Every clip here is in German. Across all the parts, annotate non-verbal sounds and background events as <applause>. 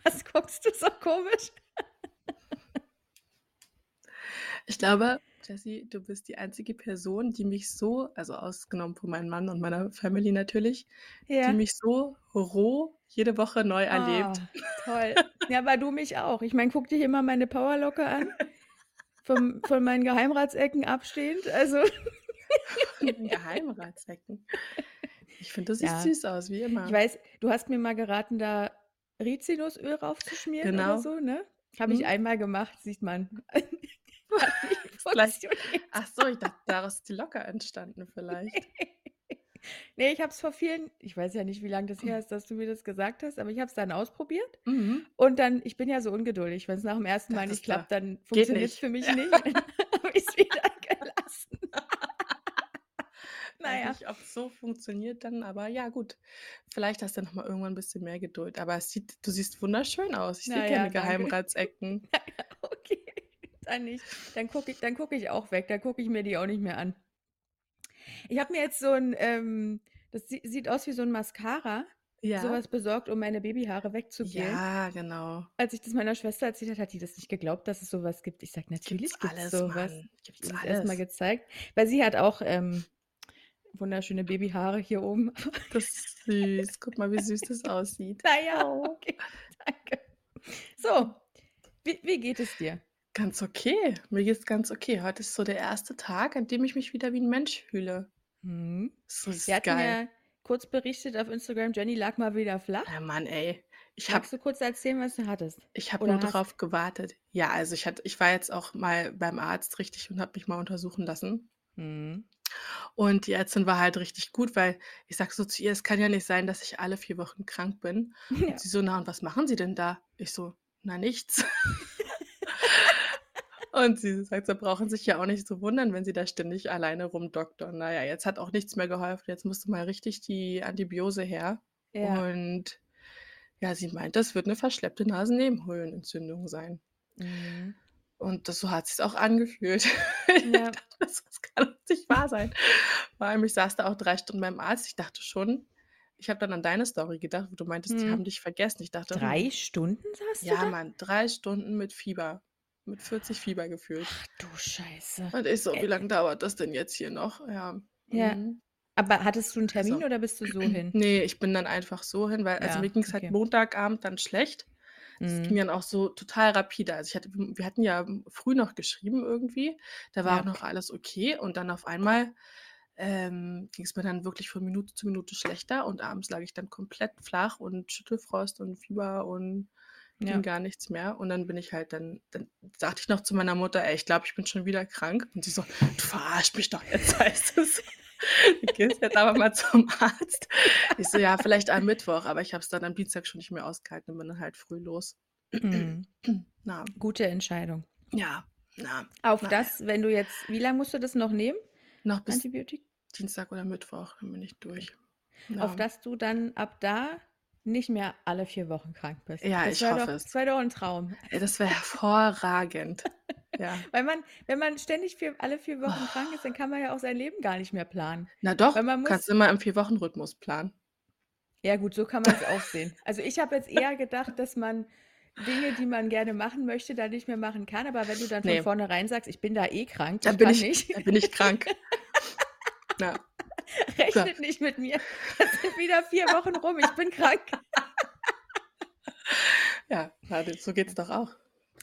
<laughs> Was guckst du so komisch? Ich glaube, Jessie, du bist die einzige Person, die mich so also ausgenommen von meinem Mann und meiner Family natürlich, die Ja. mich so roh jede Woche neu Oh, erlebt. toll. <laughs> Ja, aber du mich auch. Ich meine, guck dir hier mal meine Powerlocke an, vom von meinen Geheimratsecken abstehend, also Geheimratsecken. Ich finde, du siehst Ja. süß aus, wie Ich immer. weiß, du hast mir mal geraten, da Rizinusöl raufzuschmieren oder Genau. so, ne? Habe ich Mhm. einmal gemacht, sieht man. <laughs> Nicht <laughs> funktioniert. ach so, ich dachte, daraus ist die Locke entstanden vielleicht. <laughs> Ne, ich habe es vor vielen ich weiß ja nicht, wie lang das her ist, dass du mir das gesagt hast, aber ich habe es dann ausprobiert Mhm. und dann ich bin ja so ungeduldig. Wenn's nach dem ersten Mal Dachtest nicht klappt, dann geht funktioniert's nicht. für mich Ja. nicht. Dann habe ich's wieder gelassen. Weiß Na ja. nicht, ob's so funktioniert dann, aber ja gut. Vielleicht hast du noch mal irgendwann 'n bisschen mehr Geduld, aber es sieht du siehst wunderschön aus. Ich sehe Na ja, keine danke. Geheimratsecken. <laughs> Ja, ja, okay, dann nicht. Dann gucke ich dann gucke ich auch weg, dann gucke ich mir die auch nicht mehr an. Ich habe mir jetzt so 'n, ähm das sie sieht aus wie so 'n Mascara, so Ja. was besorgt, um meine Babyhaare wegzugelen. Ja, genau. Als ich das meiner Schwester erzählt habe, hat die das nicht geglaubt, dass es so was gibt. Ich sage: „Natürlich gibt's alles, so was.“ Mann. Gibt's alles. gezeigt, weil sie hat auch, ähm, wunderschöne Babyhaare hier oben. <laughs> Das ist süß. Guck mal, wie süß das aussieht. <laughs> Na ja, Oh. okay, danke. So, wie wie geht es dir? Ganz okay. Mir geht's ganz okay. Heute ist so der erste Tag, an dem ich mich wieder wie 'n Mensch fühle. Mhm. So, ist hatten geil. ja kurz berichtet auf Instagram, Jenny lag mal wieder flach. Ja, Mann, ey. Ich Magst du kurz erzählen, was du hattest? ich habe nur hast? drauf gewartet. Ja, also ich hatte ich war jetzt auch mal beim Arzt richtig und habe mich mal untersuchen lassen. Mhm. Und die Ärztin war halt richtig gut, weil ich sage so zu ihr: „Es kann ja nicht sein, dass ich alle 4 Wochen krank bin.“ <laughs> Ja. Und sie so: „Na, und was machen Sie denn da?“ Ich so: „Na, nichts.“ <laughs> Und sie sagt: „Sie brauchen sich ja auch nicht so wundern, wenn Sie da ständig alleine rumdoktern.“ Na ja, jetzt hat auch nichts mehr geholfen. Jetzt musste mal richtig die Antibiose her. Ja. Und ja, sie meint, das wird 'ne verschleppte Nasennebenhöhlenentzündung sein. Mhm. Und das so hat sich's auch angefühlt. <laughs> Ich Ja. dachte, das das kann doch nicht wahr sein. Vor allem, ich saß da auch 3 Stunden beim Arzt. Ich dachte schon ich habe dann an deine Story gedacht, wo du meintest, die haben Mhm. dich vergessen. Ich dachte: 3 „Hm“ Stunden saßt du Ja, da? Mann, 3 Stunden mit Fieber, mit 40 Fieber gefühlt. Ach du Scheiße. Und ich so: Äh „Wie lang dauert das denn jetzt hier noch?“ Ja. Ja. Mhm. Aber hattest du 'n Termin Also oder bist du so <clears throat> hin? ne, ich bin dann einfach so hin, weil also Ja, mir ging's halt okay. Montagabend dann schlecht. Das ging Mhm. dann auch so total rapide. Also ich hatte wir hatten ja früh noch geschrieben irgendwie. Da war auch Ja. noch alles okay und dann auf einmal, ähm, ging's mir dann wirklich von Minute zu Minute schlechter und abends lag ich dann komplett flach und Schüttelfrost und Fieber und ging Ja. gar nichts mehr. Und dann bin ich halt dann dann sagte ich noch zu meiner Mutter: „Ey, ich glaube, ich bin schon wieder krank.“ Und sie so: „Du verarschst mich doch jetzt, <laughs> heißt es. <laughs> Du gehst jetzt aber mal zum Arzt.“ Ich so: „Ja, vielleicht am Mittwoch.“ Aber ich habe es dann am Dienstag schon nicht mehr ausgehalten und bin dann halt früh los. Mhm. <clears throat> Na. Gute Entscheidung. Ja, na, Auf na das, wenn du jetzt wie lang musst du das noch nehmen? Noch bis Antibiotik Dienstag oder Mittwoch, dann bin ich durch. Auf Ja. dass du dann ab da nicht mehr alle 4 Wochen krank bist. Ja, Das ich hoffe doch es. das wäre doch 'n Traum. Das wäre hervorragend. <laughs> Ja. Weil man wenn man ständig 4 alle 4 Wochen krank ist, dann kann man ja auch sein Leben gar nicht mehr planen. Na doch, Weil man muss kannst immer im 4-Wochen-Rhythmus planen. Ja gut, so kann man's auch sehen. Also, ich habe jetzt eher gedacht, dass man Dinge, die man gerne machen möchte, dann nicht mehr machen kann. Aber wenn du dann von Ne. vornherein sagst: „Ich bin da eh krank, Da ich bin ich nicht.“ da bin ich krank. <laughs> Ja. So. Rechnet nicht mit mir. Es sind wieder 4 Wochen rum, ich bin krank. Ja, so geht's doch auch.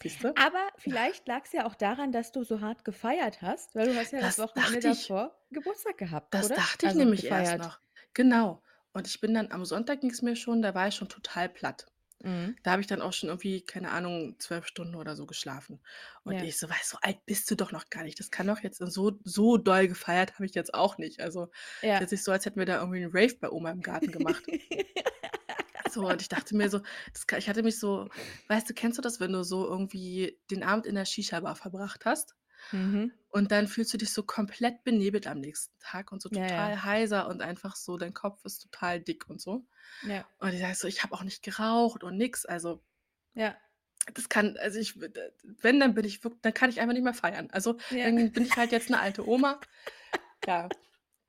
Siehst du? Aber vielleicht lag's ja auch daran, dass du so hart gefeiert hast, weil du hast ja das Das Wochenende ich. davor Geburtstag gehabt, Das oder? dachte ich Also, nämlich erst gefeiert. noch. Genau. Und ich bin dann am Sonntag ging's mir schon da war ich schon total platt. Mhm. Da habe ich dann auch schon irgendwie, keine Ahnung, 12 Stunden oder so geschlafen. Und Ja. ich so: „Weißt du, so alt bist du doch noch gar nicht. Das kann doch jetzt so so doll gefeiert habe ich jetzt auch nicht.“ Also, ist Ja. jetzt nicht so, als hätten wir da irgendwie 'n Rave bei Oma im Garten gemacht. <laughs> So, und ich dachte mir so, das ich hatte mich so weißt du, kennst du das, wenn du so irgendwie den Abend in der Shisha-Bar verbracht hast Mhm. und dann fühlst du dich so komplett benebelt am nächsten Tag und so Ja, total ja. heiser und einfach so dein Kopf ist total dick und so. Ja. Und ich sage so: „Ich habe auch nicht geraucht und nix.“ Also Ja. das kann also ich wenn, dann bin ich wirk dann kann ich einfach nicht mehr feiern. Also, Ja. dann bin ich halt jetzt 'ne alte Oma. Ja.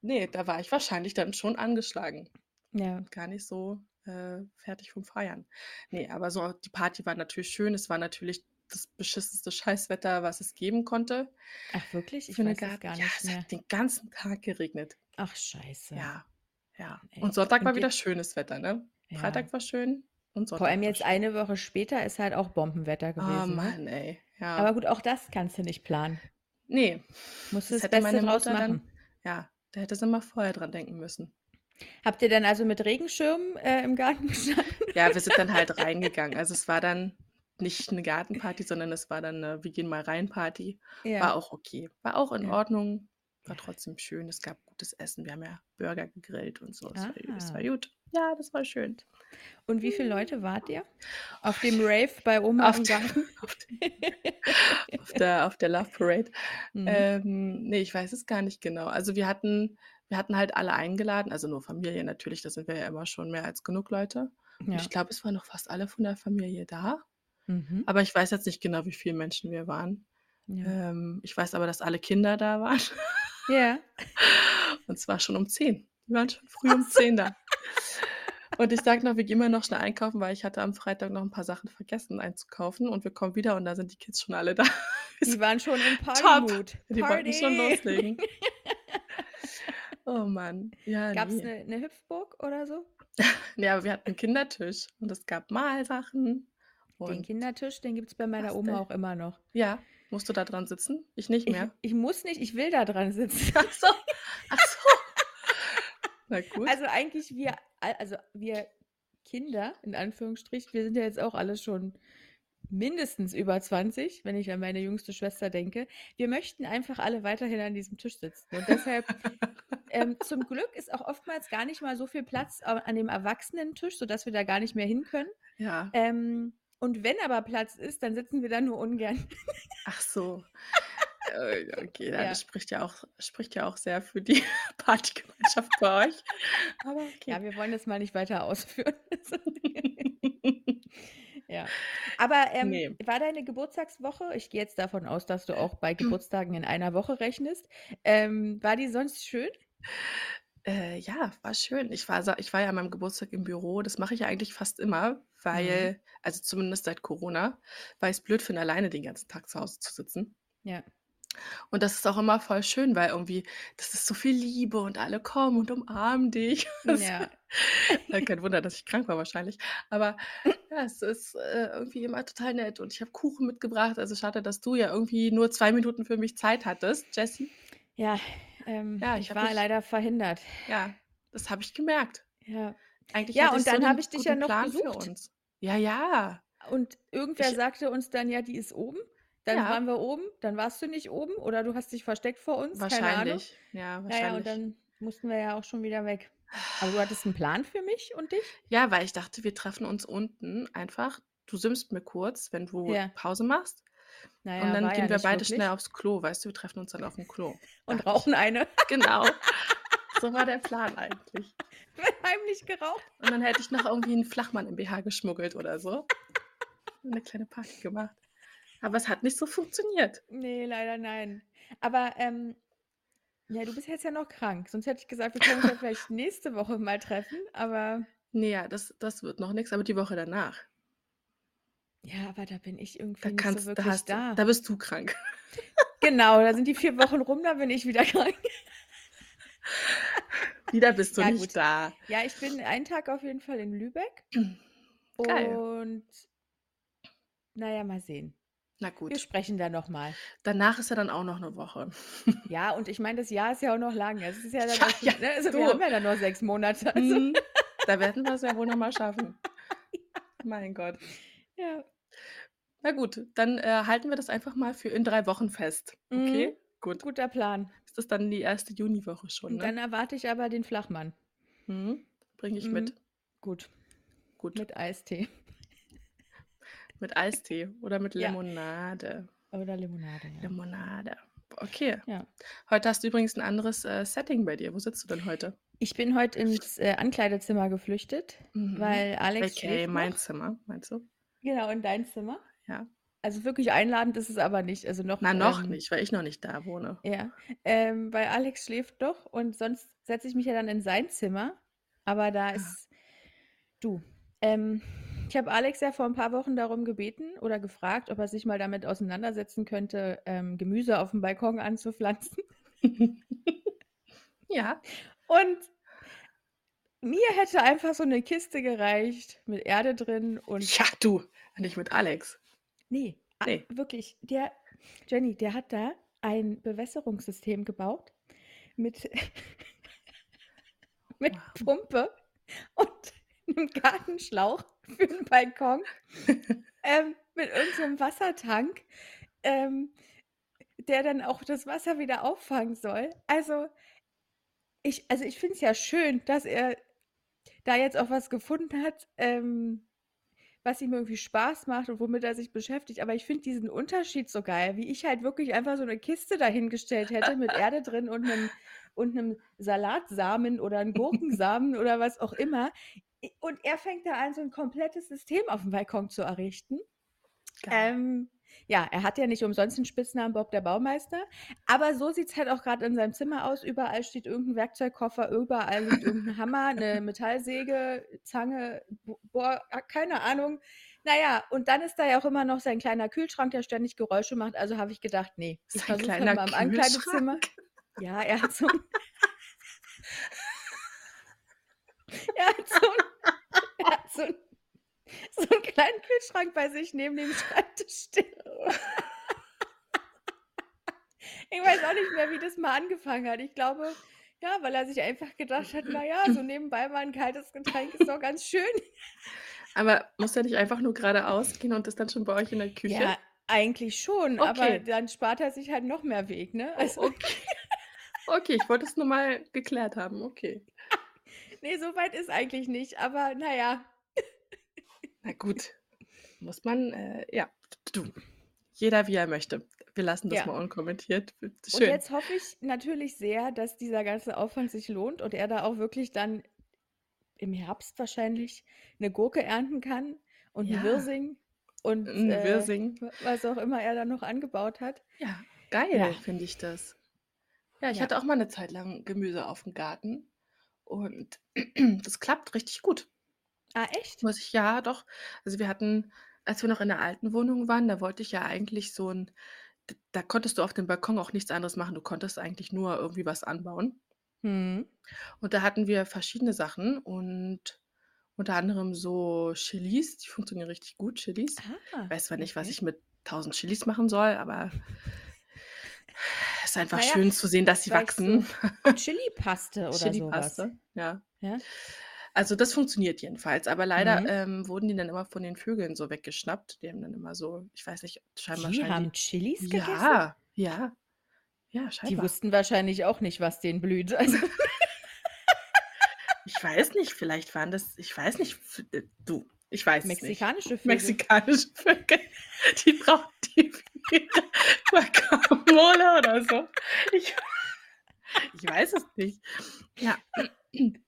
Ne, da war ich wahrscheinlich dann schon angeschlagen. Ja. Und gar nicht so, äh, fertig vom Feiern. Ne, aber so die Party war natürlich schön. Es war natürlich das beschissenste Scheißwetter, was es geben konnte. Ach wirklich? Ich Für 'ne weiß gar ja, nicht es mehr. hat den ganzen Tag geregnet. Ach scheiße. Ja, ja. Ey, Und Sonntag war wieder schönes Wetter, ne? Ja. Freitag war schön und Vor allem jetzt eine Woche später ist halt auch Bombenwetter Oh gewesen, ne? Mann, ey, ja. Aber gut, auch das kannst du nicht planen. Ne, Musst das das hätte Beste meine Mutter dann machen. ja, da hätte sie mal vorher dran denken müssen. Habt ihr dann also mit Regenschirmen, äh, im Garten gestanden? Ja, wir sind dann halt <laughs> reingegangen. Also, es war dann nicht 'ne Gartenparty, sondern es war dann 'ne Wir-gehen-mal-rein-Party. War Ja. auch okay. War auch in Ja. Ordnung, Ja. war trotzdem schön. Es gab gutes Essen. Wir haben ja Burger gegrillt und so. Es war es war Ah. gut. Ja, das war schön. Und wie viele Leute wart ihr auf dem Rave bei Oma Auf im der Garten? <laughs> auf der auf der Love Parade. Mhm. Ähm, ne, ich weiß es gar nicht genau. Also, wir hatten wir hatten halt alle eingeladen, also nur Familie natürlich, da sind wir ja immer schon mehr als genug Leute. Und Ja. ich glaube, es waren noch fast alle von der Familie da. Mhm. Aber ich weiß jetzt nicht genau, wie viele Menschen wir waren. Ja. Ähm, ich weiß aber, dass alle Kinder da waren. Ja. <laughs> Und zwar schon um 10. Die waren schon früh um so. 10 da. Und ich sage noch, wir gehen mal noch schnell einkaufen, weil ich hatte am Freitag noch 'n paar Sachen vergessen einzukaufen und wir kommen wieder und da sind die Kids schon alle da. <laughs> Die waren schon im Party-Mood. Die wollten schon Party! loslegen. <laughs> Oh Mann. Ja, Gab's ne. 'ne 'ne Hüpfburg oder so? <laughs> Ne, aber wir hatten 'n Kindertisch und es gab Malsachen Den Kindertisch, den gibt's bei meiner Oma Bastel auch immer noch. Ja, musst du da dran sitzen? Ich nicht Ich mehr. ich muss nicht, ich will da dran sitzen. Ach so. <laughs> Ach so. <laughs> Na gut. Also, eigentlich wir al also, wir Kinder in Anführungsstrichen, wir sind ja jetzt auch alle schon mindestens über 20, wenn ich an meine jüngste Schwester denke. Wir möchten einfach alle weiterhin an diesem Tisch sitzen und deshalb <laughs> ähm, zum Glück ist auch oftmals gar nicht mal so viel Platz an dem Erwachsenentisch, sodass wir da gar nicht mehr hin können. Ja. Ähm, und wenn aber Platz ist, dann sitzen wir da nur ungern. Ach so. <laughs> Äh, okay, ja, Ja. das spricht ja auch spricht ja auch sehr für die <laughs> Partygemeinschaft bei euch. Aber Ja, okay. wir wollen das mal nicht weiter ausführen. Ja. Aber, ähm, Ne. war deine Geburtstagswoche ich gehe jetzt davon aus, dass du auch bei. <clears throat> Geburtstagen in einer Woche rechnest. Ähm, war die sonst schön? Äh, ja, war schön. Ich war ich war ja an meinem Geburtstag im Büro. Das mache ich ja eigentlich fast immer, Mhm. weil also zumindest seit Corona, weil ich's blöd finde, alleine den ganzen Tag zu Hause zu sitzen. Ja. Und das ist auch immer voll schön, weil irgendwie das ist so viel Liebe und alle kommen und umarmen dich. <laughs> Ja. kein Wunder, dass ich krank war wahrscheinlich. Aber ja, es ist, äh, irgendwie immer total nett und ich habe Kuchen mitgebracht. Also, schade, dass du ja irgendwie nur 2 Minuten für mich Zeit hattest, Jessie. Ja, ähm, Ja, ich ich war mich leider verhindert. ja, das habe ich gemerkt. Ja. Eigentlich Ja, und so dann den habe ich dich ja noch Plan für besucht. uns. Ja, ja. Und irgendwer Ich sagte uns dann: „Ja, die ist oben.“ Dann Ja. waren wir oben, dann warst du nicht oben oder du hast dich versteckt vor uns, keine Ahnung. Wahrscheinlich. Ja, Ja, ja, und wahrscheinlich. dann mussten wir ja auch schon wieder weg. Aber du hattest 'n Plan für mich und dich? Ja, weil ich dachte, wir treffen uns unten einfach. Du simmst mir kurz, wenn du Ja. Pause machst. Na Und dann gehen ja wir beide wirklich. schnell aufs Klo, weißt du? Wir treffen uns dann aufm Klo, Und rauchen eine. <laughs> Genau. So war der Plan eigentlich. <laughs> Wird heimlich geraucht. Und dann hätte ich noch irgendwie 'n Flachmann im BH geschmuggelt oder so. Und 'ne kleine Party gemacht. Aber es hat nicht so funktioniert. Ne, leider nein. Aber, ähm, ja, du bist jetzt ja noch krank. Sonst hätte ich gesagt, wir können uns ja <laughs> vielleicht nächste Woche mal treffen, aber Ne, ja, das das wird noch nix, aber die Woche danach. Ja, aber da bin ich Da irgendwie nicht so kannst da wirklich hast du da. da bist du krank. <laughs> Genau, da sind die 4 Wochen rum, dann bin ich wieder krank. <laughs> Wieder bist du Ja, nicht gut. da. Ja, ich bin einen Tag auf jeden Fall in Lübeck. <clears throat> Geil. Und na ja, mal sehen. Na Wir gut. sprechen da noch mal. Danach ist ja dann auch noch 'ne Woche. Ja, und ich meine, das Jahr ist ja auch noch lang. Es ist ja <laughs> dann Ja, ja, ne, also wir du. haben ja dann noch 6 Monate. Also Mhm. Da <laughs> werden wir's ja wohl noch mal schaffen. <laughs> Mein Gott. Ja. Na gut, dann, äh, halten wir das einfach mal für in 3 Wochen fest. Mhm. Okay, gut. Guter Plan. Ist das dann die 1. Juniwoche schon, Und ne? dann erwarte ich aber den Flachmann. Mhm. Bringe ich Mhm. mit. Gut. Gut. Mit Eistee. Mit Eistee oder mit Ja. Limonade. Oder Limonade, ja. Limonade. Okay. Ja. Heute hast du übrigens 'n anderes, äh, Setting bei dir. Wo sitzt du denn heute? Ich bin heute ins, äh, Ankleidezimmer geflüchtet, Mhm. weil Alex schläft mein noch. Zimmer, meinst du? Genau, in dein Zimmer. Ja. Also wirklich einladend ist es aber nicht. Also noch, Na, noch ähm nicht, weil ich noch nicht da wohne. Ja, ähm, weil Alex schläft noch und sonst setze ich mich ja dann in sein Zimmer. Aber da Ah. ist Du, ähm, ich habe Alex ja vor ein paar Wochen darum gebeten oder gefragt, ob er sich mal damit auseinandersetzen könnte, ähm, Gemüse auf dem Balkon anzupflanzen. Ja. Und mir hätte einfach so eine Kiste gereicht mit Erde drin und Ja, du, nicht mit Alex. Ne, a Ne. wirklich, der Jenny, der hat da ein Bewässerungssystem gebaut mit <laughs> mit Wow. Pumpe und <laughs> 'nem Gartenschlauch für 'n Balkon, ähm, mit 'nem Wassertank, ähm, der dann auch das Wasser wieder auffangen soll. Also, ich also, ich finde es ja schön, dass er da jetzt auch was gefunden hat, ähm, was ihm irgendwie Spaß macht und womit er sich beschäftigt, aber ich finde diesen Unterschied so geil, wie ich halt wirklich einfach so 'ne Kiste dahingestellt hätte mit <laughs> Erde drin und 'nem und 'nem Salatsamen oder 'n Gurkensamen oder was auch immer. Und er fängt da an, so 'n komplettes System aufm Balkon zu errichten. Ähm, ja, er hat ja nicht umsonst den Spitznamen Bob der Baumeister, aber so sieht's halt auch grad in seinem Zimmer aus. Überall steht irgend 'n Werkzeugkoffer, überall liegt irgend 'n Hammer, 'ne <laughs> Metallsäge, Zange, Bo Bohr ah, keine Ahnung. Na ja, und dann ist da ja auch immer noch sein kleiner Kühlschrank, der ständig Geräusche macht, also habe ich gedacht: „Ne, ich Sein versuch's halt kleiner mal im Ankleidezimmer.“ Kühlschrank? Ja, er hat so <laughs> er hat so 'n <laughs> er hat so so 'n kleinen Kühlschrank bei sich neben dem Schreibtisch stehen. Ich weiß auch nicht mehr, wie das mal angefangen hat. Ich glaube, ja, weil er sich einfach gedacht hat: „Na ja, so nebenbei mal 'n kaltes Getränk ist doch ganz schön.“ Aber muss der nicht einfach nur geradeaus gehen und ist dann schon bei euch in der Küche? Ja, eigentlich schon, aber Okay. dann spart er sich halt noch mehr Weg, ne? Oh, Also okay. Okay, ich wollte es nur mal geklärt haben, okay. <laughs> Ne, so weit ist eigentlich nicht, aber na ja. Na gut, muss man, äh ja, du, jeder wie er möchte. Wir lassen das Ja. mal unkommentiert. Und Schön. jetzt hoffe ich natürlich sehr, dass dieser ganze Aufwand sich lohnt und er da auch wirklich dann im Herbst wahrscheinlich 'ne Gurke ernten kann und Ja. Wirsing und, 'N äh, Wirsing. was auch immer er da noch angebaut hat. Ja, geil, Ja. finde ich das. Ja, ich hatte auch mal 'ne Zeit lang Gemüse aufm Garten und <clears throat> das klappt richtig gut. Ah, echt? Muss ich ja, doch. Also, wir hatten als wir noch in der alten Wohnung waren, da wollte ich ja eigentlich so 'n d da konntest du auf dem Balkon auch nichts anderes machen. Du konntest eigentlich nur irgendwie was anbauen. Mhm. Und da hatten wir verschiedene Sachen und unter anderem so Chilis, die funktionieren richtig gut, Chilis. Ah, Weiß zwar nicht, was okay. ich mit 1.000 Chilis machen soll, aber <laughs> einfach Na ja, schön zu sehen, dass sie vielleicht so wachsen. <laughs> Chilipaste oder. Chilipaste, ja. Ja? Also, das funktioniert jedenfalls, aber leider, Mhm. ähm, wurden die dann immer von den Vögeln so weggeschnappt. Die haben dann immer so ich weiß nicht, scheinbar Die haben die Chilis gegessen? ja, ja. Ja, Die scheinbar. wussten wahrscheinlich auch nicht, was denen blüht. Also <laughs> Ich weiß nicht, vielleicht waren das ich weiß nicht, äh, du, ich weiß nicht. Mexikanische Vögel. Mexikanische Vögel, <laughs> die brauchen die <laughs> Guacamole oder so. Ich ich weiß es nicht. Ja. <clears throat>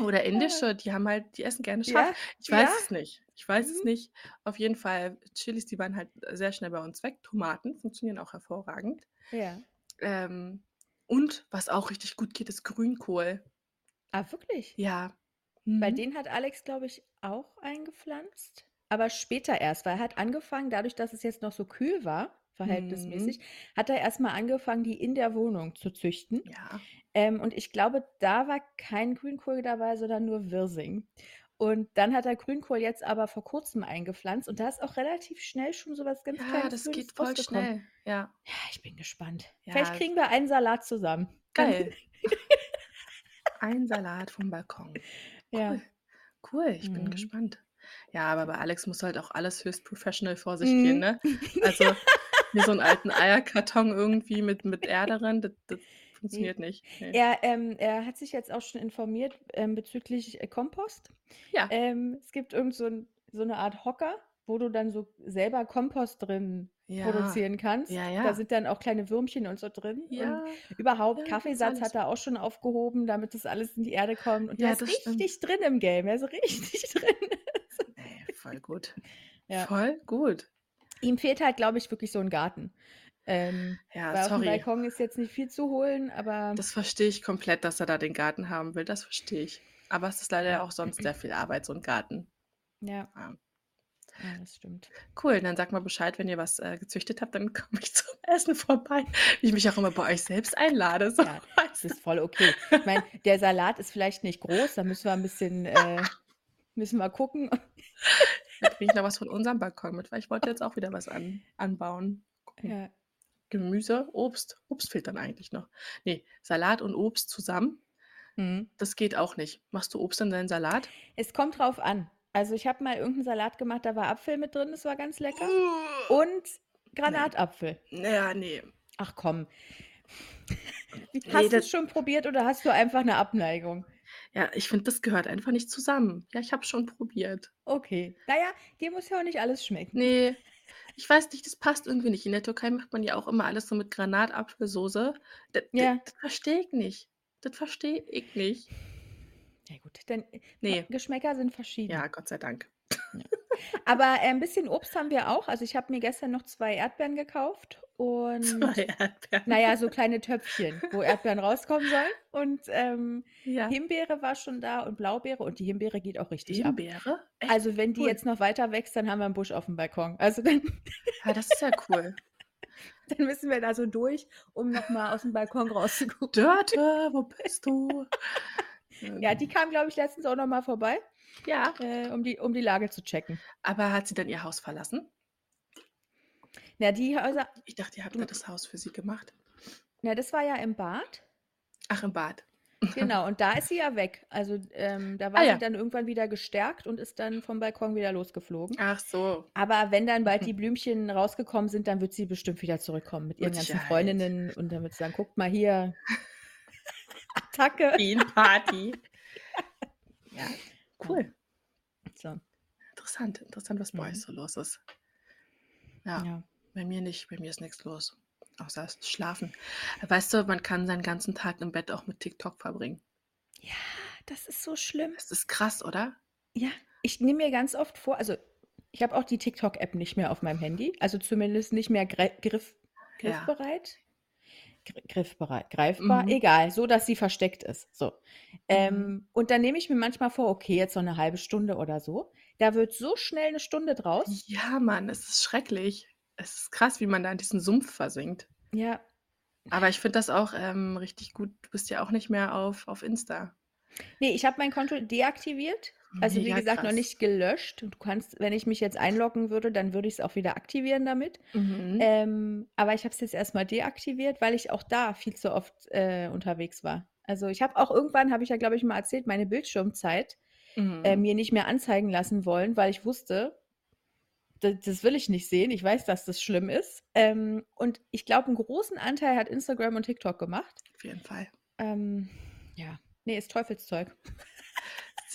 Oder indische, die haben halt die essen gerne scharf. Ja, Ich weiß ja. es nicht. Ich weiß es Mhm. nicht. Auf jeden Fall, Chilis, die waren halt sehr schnell bei uns weg. Tomaten funktionieren auch hervorragend. Ja. Ähm, und was auch richtig gut geht, ist Grünkohl. Ah, wirklich? Ja. Mhm. den hat Alex, glaube ich, auch eingepflanzt, aber später erst, weil er hat angefangen dadurch, dass es jetzt noch so kühl war, verhältnismäßig, Mhm. hat er erst mal angefangen, die in der Wohnung zu züchten. Ja. Ähm, und ich glaube, da war kein Grünkohl dabei, sondern nur Wirsing. Und dann hat er Grünkohl jetzt aber vor Kurzem eingepflanzt und da ist auch relativ schnell schon so was ganz Ja, Kleines das Grünes geht voll rausgekommen. schnell. Ja. Ja, ich bin gespannt. Vielleicht Ja. kriegen wir einen Salat zusammen. Dann Geil. <laughs> Ein Salat vom Balkon. Ja. Cool. Cool, ich bin Mhm. gespannt. Ja, aber bei Alex muss halt auch alles höchst professional vor sich gehen, Mhm. ne? <laughs> Also, hier so 'n alten Eierkarton irgendwie mit mit Erde drin, das das funktioniert nicht. Ne. Er, ähm er hat sich jetzt auch schon informiert, ähm, bezüglich, äh, Kompost. Ja. Ähm, es gibt irgend so 'n so 'ne Art Hocker, wo du dann so selber Kompost drin Ja. produzieren kannst. Ja, Da ja. sind dann auch kleine Würmchen und so drin. Ja. Und überhaupt Ja, gibt's Kaffeesatz alles. hat er auch schon aufgehoben, damit das alles in die Erde kommt. Und Ja, der ist das stimmt. richtig drin im Game. Er ist richtig <laughs> drin. Voll gut. Ja. Voll gut. Ihm fehlt halt, glaube ich, wirklich so 'n Garten. Ähm, Ja, weil aufm sorry. Balkon ist jetzt nicht viel zu holen, aber Das verstehe ich komplett, dass er da den Garten haben will. Das verstehe ich. Aber es ist leider ja auch sonst sehr viel Arbeit, so 'n Garten. Ja. Ja. Ja, das stimmt. Cool, dann sag mal Bescheid, wenn ihr was, äh, gezüchtet habt, dann <laughs> komme ich zum Essen vorbei. Wie ich mich auch immer bei euch selbst einlade, so, Ja, das ist voll okay. Ich meine, der Salat ist vielleicht nicht groß, da müssen wir 'n bisschen, äh müssen wir gucken. <laughs> Da bringe ich noch was von unserem Balkon mit, weil ich wollte jetzt auch wieder was an anbauen. Gucken. Ja. Gemüse, Obst. Obst fehlt dann eigentlich noch. Ne, Salat und Obst zusammen, Mhm. das geht auch nicht. Machst du Obst in deinen Salat? Es kommt drauf an. Also, ich habe mal irgend 'n Salat gemacht, da war Apfel mit drin, das war ganz lecker. Und Granatapfel. Ne. Ja, ne. Ach komm. <laughs> Hast das du's schon probiert oder hast du einfach 'ne Abneigung? Ja, ich finde, das gehört einfach nicht zusammen. Ja, ich habe schon probiert. Okay. Na ja, dir muss ja auch nicht alles schmecken. Ne, ich weiß nicht, das passt irgendwie nicht. In der Türkei macht man ja auch immer alles so mit Granatapfelsoße. D d Ja. das verstehe ich nicht. Das verstehe ich nicht. Ja gut, dann äh, Ne. Geschmäcker sind verschieden. Ja, Gott sei Dank. Ja. Aber, äh, 'n bisschen Obst haben wir auch. Also, ich habe mir gestern noch 2 Erdbeeren gekauft 2 und <laughs> Erdbeeren. na ja, so kleine Töpfchen, wo Erdbeeren rauskommen sollen. Und, ähm, Ja. Himbeere war schon da und Blaubeere und die Himbeere geht auch richtig ab. Himbeere? Echt? Also, wenn die Cool. jetzt noch weiter wächst, dann haben wir 'n Busch aufm Balkon. Also, dann Ja, das ist ja cool. <laughs> dann müssen wir da so durch, um noch mal aus'm Balkon rauszugucken. Dörte, wo bist du? <laughs> Ja, die kam, glaube ich, letztens auch noch mal vorbei, Ja. äh, um die um die Lage zu checken. Aber hat sie dann ihr Haus verlassen? Na, die Häuser Ich dachte, ihr habt ja das Haus für sie gemacht. na, das war ja im Bad. Ach, im Bad. <laughs> Genau, und da ist sie ja weg. Also, ähm, da war Ah sie ja. dann irgendwann wieder gestärkt und ist dann vom Balkon wieder losgeflogen. Ach so. Aber wenn dann bald Mhm. die Blümchen rausgekommen sind, dann wird sie bestimmt wieder zurückkommen mit ihren Mit ganzen. Freundinnen und dann wird sie sagen: „Guckt mal hier, <laughs> Attacke.“ Bienenparty. Ja, Ja. cool. So. Interessant, interessant, was bei euch Mhm. so los ist. Ja, Ja. Bei mir nicht. Bei mir ist nix los, außer Schlafen. Weißt du, man kann seinen ganzen Tag im Bett auch mit TikTok verbringen. Ja, das ist so schlimm. Das ist krass, oder? Ja, ich nehme mir ganz oft vor also, ich habe auch die TikTok-App nicht mehr auf meinem Handy, also, zumindest nicht mehr grei griff Ja. griffbereit? Gr griffbereit, greifbar, Mhm. egal, so, dass sie versteckt ist, so. Mhm. Ähm, und dann nehme ich mir manchmal vor: „Okay, jetzt noch 'ne halbe Stunde oder so.“ Da wird so schnell 'ne Stunde draus. Ja, Mann, es ist schrecklich. Es ist krass, wie man da in diesen Sumpf versinkt. Ja. Aber ich finde das auch, ähm, richtig gut. Du bist ja auch nicht mehr auf auf Insta. Ne, ich habe mein Konto deaktiviert. Also, wie gesagt, noch krass. nicht gelöscht. Und du kannst wenn ich mich jetzt einloggen würde, dann würde ich's auch wieder aktivieren damit. Mhm. Ähm, aber ich habe es jetzt erst mal deaktiviert, weil ich auch da viel zu oft, äh, unterwegs war. Also, ich habe auch irgendwann, habe ich ja, glaube ich, mal erzählt, meine Bildschirmzeit, äh, Mhm. mir nicht mehr anzeigen lassen wollen, weil ich wusste, d das will ich nicht sehen. Ich weiß, dass das schlimm ist. Ähm, und ich glaube, 'n großen Anteil hat Instagram und TikTok gemacht. Auf jeden Fall. Ähm, ja, ne, ist Teufelszeug. <laughs>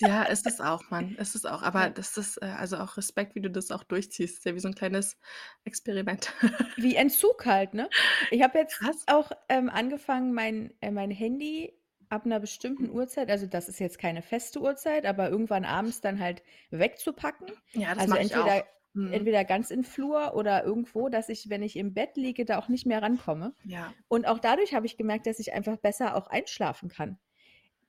Ja, ist es auch, Mann. Ist es auch. Aber das ist, äh also, auch Respekt, wie du das auch durchziehst. Ist ja wie so 'n kleines Experiment. Wie <laughs> Entzug halt, ne? Ich habe jetzt Krass. auch, ähm, angefangen, mein äh, mein Handy ab 'ner bestimmten Uhrzeit also, das ist jetzt keine feste Uhrzeit, aber irgendwann abends dann halt wegzupacken. Ja, das Also, mache ich auch. Entweder Mhm. entweder ganz in Flur oder irgendwo, dass ich, wenn ich im Bett liege, da auch nicht mehr rankomme. Ja. Und auch dadurch habe ich gemerkt, dass ich einfach besser auch einschlafen kann.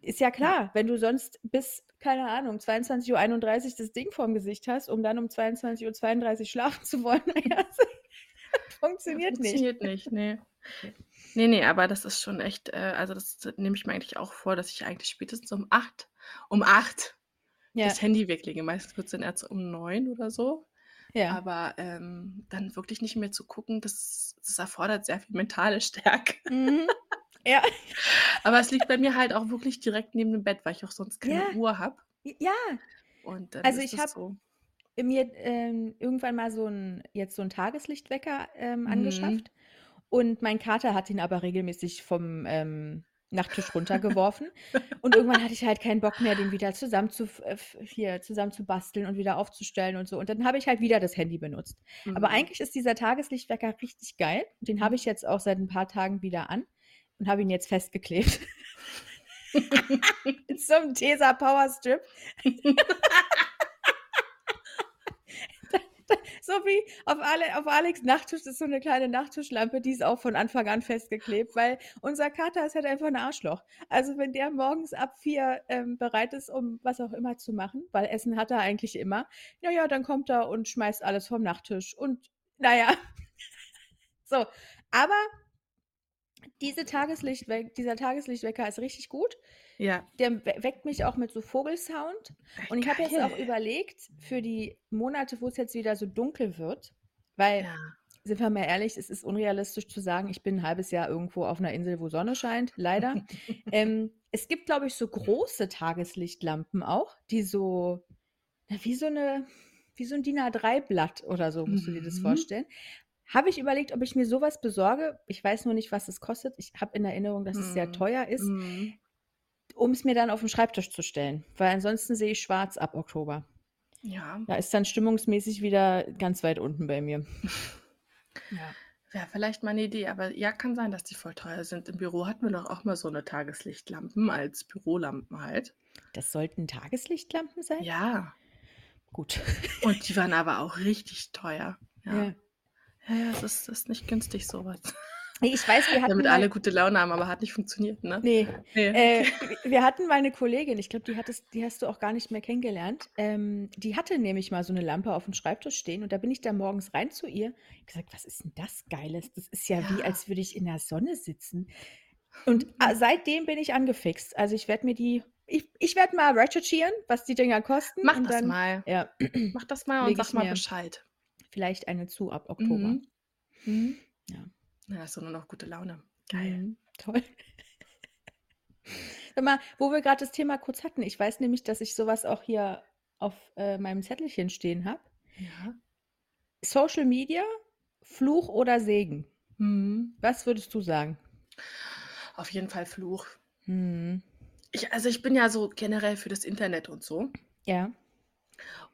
Ist ja Ja. klar, wenn du sonst bis, keine Ahnung, 22:31 das Ding vorm Gesicht hast, um dann um 22:32 schlafen zu wollen, na <laughs> ja, das Ja, funktioniert nicht. funktioniert nicht, ne. Ne. Ne, ne, aber das ist schon echt, äh also, das nehme ich mir eigentlich auch vor, dass ich eigentlich spätestens um 8 um 8 Ja. das Handy weglege. Meistens wird's dann erst um 9 oder so. Ja. Aber, ähm, dann wirklich nicht mehr zu gucken, das das erfordert sehr viel mentale <laughs> Stärke. Mhm. Ja. <laughs> Aber es liegt bei mir halt auch wirklich direkt neben dem Bett, weil ich auch sonst keine Ja. Uhr habe. Ja. Und Also, ich habe so. mir, ähm, irgendwann mal so 'n jetzt so 'n Tageslichtwecker, ähm, Mhm. angeschafft. Und mein Kater hat ihn aber regelmäßig vom, ähm, Nachttisch runtergeworfen. Und irgendwann hatte ich halt keinen Bock mehr, den wieder zusammen zu äh, hier zusammen zu basteln und wieder aufzustellen und so. Und dann habe ich halt wieder das Handy benutzt. Aber Mhm. eigentlich ist dieser Tageslichtwecker richtig geil. Den habe Mhm. ich jetzt auch seit 'n paar Tagen wieder an und habe ihn jetzt festgeklebt. <laughs> <laughs> Mit so Tesa Powerstrip. Da <laughs> da So wie auf, Ale, auf Alex Nachttisch ist so eine kleine Nachttischlampe, die ist auch von Anfang an festgeklebt, weil unser Kater ist halt einfach ein Arschloch. Also wenn der morgens ab vier ähm, bereit ist, um was auch immer zu machen, weil Essen hat er eigentlich immer, naja, dann kommt er und schmeißt alles vom Nachttisch. Und naja, <laughs> so. Aber diese Tageslichtwe dieser Tageslichtwecker ist richtig gut. Ja. Der weckt mich auch mit so Vogelsound. Und ich habe jetzt auch überlegt, für die Monate, wo es jetzt wieder so dunkel wird, weil, Ja. sind wir mal ehrlich, es ist unrealistisch zu sagen, ich bin ein halbes Jahr irgendwo auf einer Insel, wo Sonne scheint, leider. <laughs> ähm, es gibt, glaube ich, so große Tageslichtlampen auch, die so, na, wie so eine, wie so ein DIN A3-Blatt oder so, musst du dir das Mhm. vorstellen. Habe ich überlegt, ob ich mir sowas besorge. Ich weiß nur nicht, was es kostet. Ich habe in Erinnerung, dass es sehr Mhm. teuer ist, Mhm. um es mir dann auf den Schreibtisch zu stellen, weil ansonsten sehe ich schwarz ab Oktober. Ja. Da ist dann stimmungsmäßig wieder ganz weit unten bei mir. <laughs> Ja. Wäre vielleicht mal eine Idee, aber ja, kann sein, dass die voll teuer sind. Im Büro hatten wir doch auch mal so eine Tageslichtlampen als Bürolampen halt. Das sollten Tageslichtlampen sein? Ja. Gut. Und die waren aber auch richtig teuer. Ja. Ja. Ja, ja, es ist, ist nicht günstig, sowas. Ich weiß, wir <laughs> hatten Damit mal, alle gute Laune haben, aber hat nicht funktioniert, ne? nee, Nee. äh, wir hatten mal eine Kollegin, ich glaube, die, hattest, die hast du auch gar nicht mehr kennengelernt. Ähm, die hatte nämlich mal so eine Lampe auf dem Schreibtisch stehen und da bin ich da morgens rein zu ihr. Ich gesagt, was ist denn das Geiles? Das ist ja, wie, Ja. als würde ich in der Sonne sitzen. Und äh, seitdem bin ich angefixt. Also ich werde mir die, ich, ich werde mal recherchieren, was die Dinger kosten. Mach und das dann, mal. Ja, Mach das mal und sag mal mir. Bescheid. Vielleicht eine zu ab Oktober. Mhm. Mhm. Ja. Na, hast du nur noch gute Laune. Geil. Mhm, toll. <laughs> Sag mal, wo wir gerade das Thema kurz hatten, ich weiß nämlich, dass ich sowas auch hier auf äh, meinem Zettelchen stehen habe. Ja. Social Media, Fluch oder Segen? Mhm. Was würdest du sagen? Auf jeden Fall Fluch. Hm. Ich, also ich bin ja so generell für das Internet und so. Ja.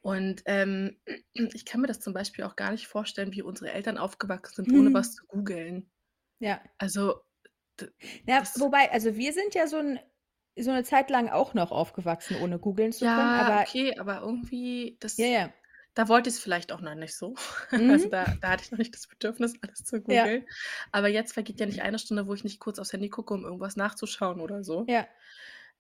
Und ähm, <clears throat> ich kann mir das zum Beispiel auch gar nicht vorstellen, wie unsere Eltern aufgewachsen sind, ohne Hm. was zu googeln. Ja. Also, Ja, wobei, also wir sind ja so, ein, so eine Zeit lang auch noch aufgewachsen, ohne googeln zu können, ja, aber okay, aber irgendwie, das, ja, ja. da wollte ich es vielleicht auch noch nicht so. <laughs> Also Mhm. da, da hatte ich noch nicht das Bedürfnis, alles zu Ja, googeln. Aber jetzt vergeht ja nicht eine Stunde, wo ich nicht kurz aufs Handy gucke, um irgendwas nachzuschauen oder so. ja,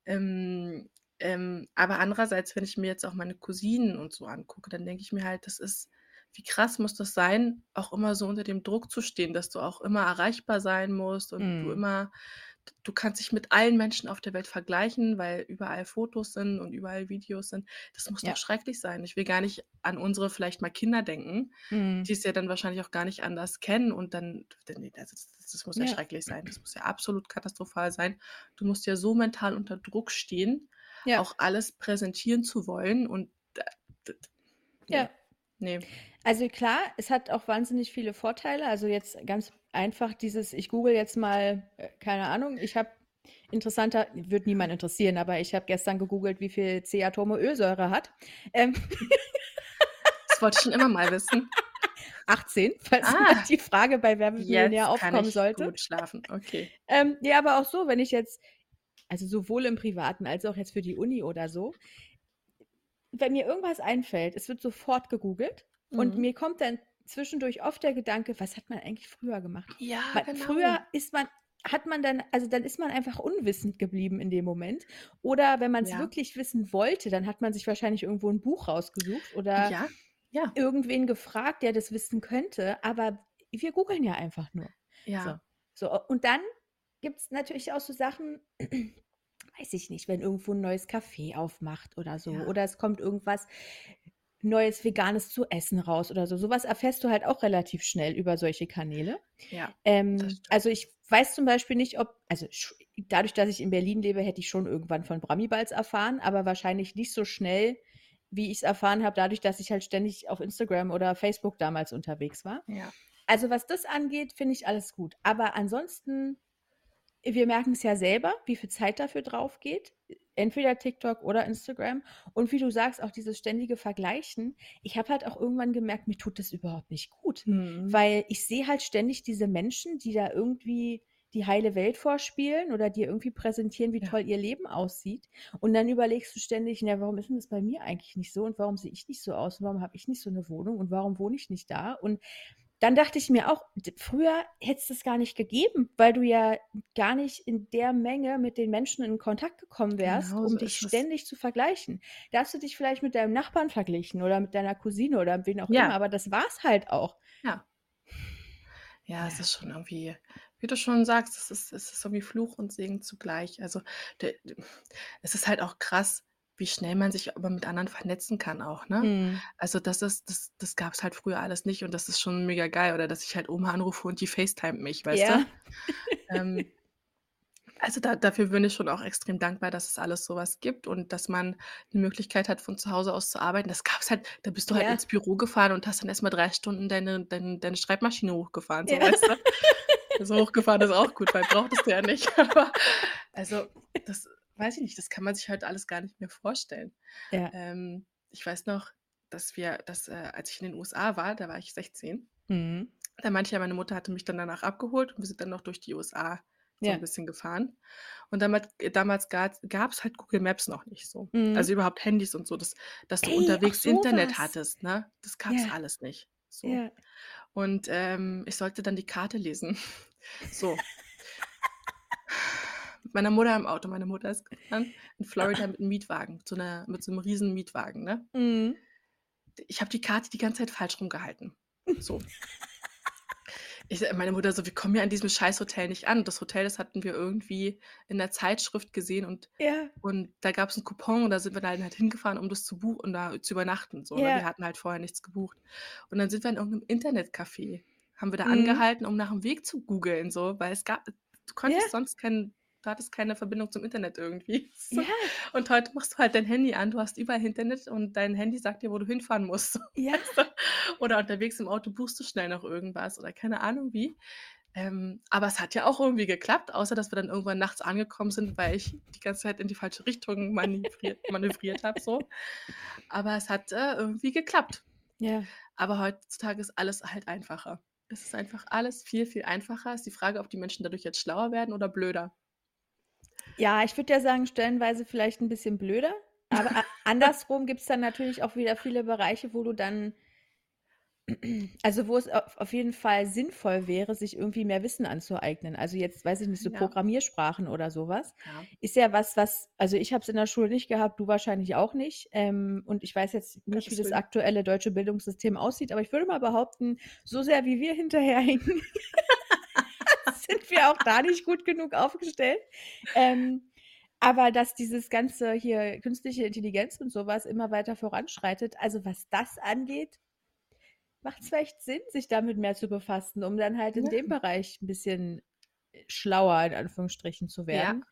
Ähm, ähm, aber andererseits, wenn ich mir jetzt auch meine Cousinen und so angucke, dann denke ich mir halt, das ist, wie krass muss das sein, auch immer so unter dem Druck zu stehen, dass du auch immer erreichbar sein musst und du hm. immer, du kannst dich mit allen Menschen auf der Welt vergleichen, weil überall Fotos sind und überall Videos sind. Das muss doch ja, schrecklich sein. Ich will gar nicht an unsere vielleicht mal Kinder denken, hm. die es ja dann wahrscheinlich auch gar nicht anders kennen und dann, nee, das, das, das muss ja ja, schrecklich sein. Das muss ja absolut katastrophal sein. Du musst ja so mental unter Druck stehen, ja, auch alles präsentieren zu wollen und nee, ja. nee. Also klar, es hat auch wahnsinnig viele Vorteile. Also jetzt ganz einfach dieses, ich google jetzt mal, äh, keine Ahnung, ich habe interessanter, wird niemand interessieren, aber ich habe gestern gegoogelt, wie viel C-Atome Ölsäure hat. Ähm, Das wollte ich schon immer mal wissen. <laughs> 18, falls Ah, die Frage bei Wer wird Millionär jetzt kann aufkommen sollte. gut schlafen. Okay. Ähm, ja, aber auch so, wenn ich jetzt, also sowohl im Privaten als auch jetzt für die Uni oder so, wenn mir irgendwas einfällt, es wird sofort gegoogelt und Mhm. mir kommt dann zwischendurch oft der Gedanke, was hat man eigentlich früher gemacht? Ja, Man, genau. früher ist man, hat man dann, also dann ist man einfach unwissend geblieben in dem Moment. Oder wenn man es Ja. wirklich wissen wollte, dann hat man sich wahrscheinlich irgendwo ein Buch rausgesucht oder Ja, ja, irgendwen gefragt, der das wissen könnte. Aber wir googeln ja einfach nur. So, ja. so. Und dann gibt es natürlich auch so Sachen, <clears throat> weiß ich nicht, wenn irgendwo ein neues Café aufmacht oder so. Ja. Oder es kommt irgendwas Neues Veganes zu essen raus oder so. Sowas erfährst du halt auch relativ schnell über solche Kanäle. Ja, Ähm, also ich weiß zum Beispiel nicht, ob, also dadurch, dass ich in Berlin lebe, hätte ich schon irgendwann von Bramibals erfahren, aber wahrscheinlich nicht so schnell, wie ich es erfahren habe, dadurch, dass ich halt ständig auf Instagram oder Facebook damals unterwegs war. Ja. Also was das angeht, finde ich alles gut. Aber ansonsten, wir merken es ja selber, wie viel Zeit dafür drauf geht. Entweder TikTok oder Instagram. Und wie du sagst, auch dieses ständige Vergleichen. Ich habe halt auch irgendwann gemerkt, mir tut das überhaupt nicht gut. Mhm. Weil ich sehe halt ständig diese Menschen, die da irgendwie die heile Welt vorspielen oder dir irgendwie präsentieren, wie toll ihr Leben aussieht. Und dann überlegst du ständig, ja, warum ist denn das bei mir eigentlich nicht so und warum sehe ich nicht so aus und warum habe ich nicht so eine Wohnung und warum wohne ich nicht da? Und dann dachte ich mir auch, früher hätte es das gar nicht gegeben, weil du ja gar nicht in der Menge mit den Menschen in Kontakt gekommen wärst, Genau um so dich es. ständig zu vergleichen. Da hast du dich vielleicht mit deinem Nachbarn verglichen oder mit deiner Cousine oder wen auch Ja. immer, aber das war's halt auch. Ja. Ja, es ist schon irgendwie, wie du schon sagst, es ist, es ist irgendwie Fluch und Segen zugleich. Also der, es ist halt auch krass, wie schnell man sich aber mit anderen vernetzen kann auch, ne? Mhm. Also das ist, das, das gab es halt früher alles nicht und das ist schon mega geil. Oder dass ich halt Oma anrufe und die FaceTime mich, weißt Ja. du? Ähm, <laughs> also da, dafür bin ich schon auch extrem dankbar, dass es alles sowas gibt und dass man die Möglichkeit hat, von zu Hause aus zu arbeiten. Das gab es halt, da bist du halt Ja. ins Büro gefahren und hast dann erstmal drei Stunden deine, deine, deine Schreibmaschine hochgefahren, so Ja. weißt du? <laughs> So hochgefahren ist auch gut, weil brauchtest du ja nicht. <laughs> Aber also, das weiß ich nicht, das kann man sich halt alles gar nicht mehr vorstellen. Ja. Ähm, ich weiß noch, dass wir, dass, äh, als ich in den USA war, da war ich 16, Mhm. da meinte ja, meine Mutter hatte mich dann danach abgeholt und wir sind dann noch durch die USA so Ja. ein bisschen gefahren. Und damals, damals gab es halt Google Maps noch nicht so. Mhm. Also überhaupt Handys und so, dass, dass du Ey, unterwegs Internet hattest, ne? Das gab es Ja. alles nicht. So. Ja. Und ähm, ich sollte dann die Karte lesen. <laughs> So. <laughs> Mit meiner Mutter im Auto. Meine Mutter ist gefahren in Florida mit einem Mietwagen, mit so, einer, mit so einem riesen Mietwagen, ne? Mhm. Ich habe die Karte die ganze Zeit falsch rumgehalten. So. Ich, meine Mutter so, wir kommen ja an diesem scheiß Hotel nicht an. Das Hotel, das hatten wir irgendwie in der Zeitschrift gesehen und, Ja. und da gab es einen Coupon und da sind wir dann halt hingefahren, um das zu buchen und da zu übernachten. So, ne? Ja. Wir hatten halt vorher nichts gebucht. Und dann sind wir in irgendeinem Internetcafé, haben wir da Mhm. angehalten, um nach dem Weg zu googeln, so, weil es gab, du konntest Ja. sonst keinen, du hattest keine Verbindung zum Internet irgendwie. <laughs> Ja. Und heute machst du halt dein Handy an, du hast überall Internet und dein Handy sagt dir, wo du hinfahren musst. <laughs> Ja. Du? Oder unterwegs im Auto buchst du schnell noch irgendwas oder keine Ahnung wie. Ähm, aber es hat ja auch irgendwie geklappt, außer dass wir dann irgendwann nachts angekommen sind, weil ich die ganze Zeit in die falsche Richtung <laughs> manövriert, manövriert habe. So. Aber es hat äh, irgendwie geklappt. Ja. Aber heutzutage ist alles halt einfacher. Es ist einfach alles viel, viel einfacher. Ist die Frage, ob die Menschen dadurch jetzt schlauer werden oder blöder. Ja, ich würde ja sagen, stellenweise vielleicht ein bisschen blöder. Aber <laughs> andersrum gibt es dann natürlich auch wieder viele Bereiche, wo du dann, <clears throat> also wo es auf, jeden Fall sinnvoll wäre, sich irgendwie mehr Wissen anzueignen. Also jetzt, weiß ich nicht, so Ja. Programmiersprachen oder sowas. Ja. Ist ja was, was, also ich habe es in der Schule nicht gehabt, du wahrscheinlich auch nicht. Ähm, und ich weiß jetzt nicht, wie Gottes das aktuelle deutsche Bildungssystem aussieht, aber ich würde mal behaupten, so sehr wie wir hinterherhängen, <laughs> <laughs> sind wir auch da nicht gut genug aufgestellt. Ähm, aber dass dieses ganze hier künstliche Intelligenz und sowas immer weiter voranschreitet, also was das angeht, macht es vielleicht Sinn, sich damit mehr zu befassen, um dann halt in Ja. dem Bereich ein bisschen schlauer in Anführungsstrichen zu Ja. werden.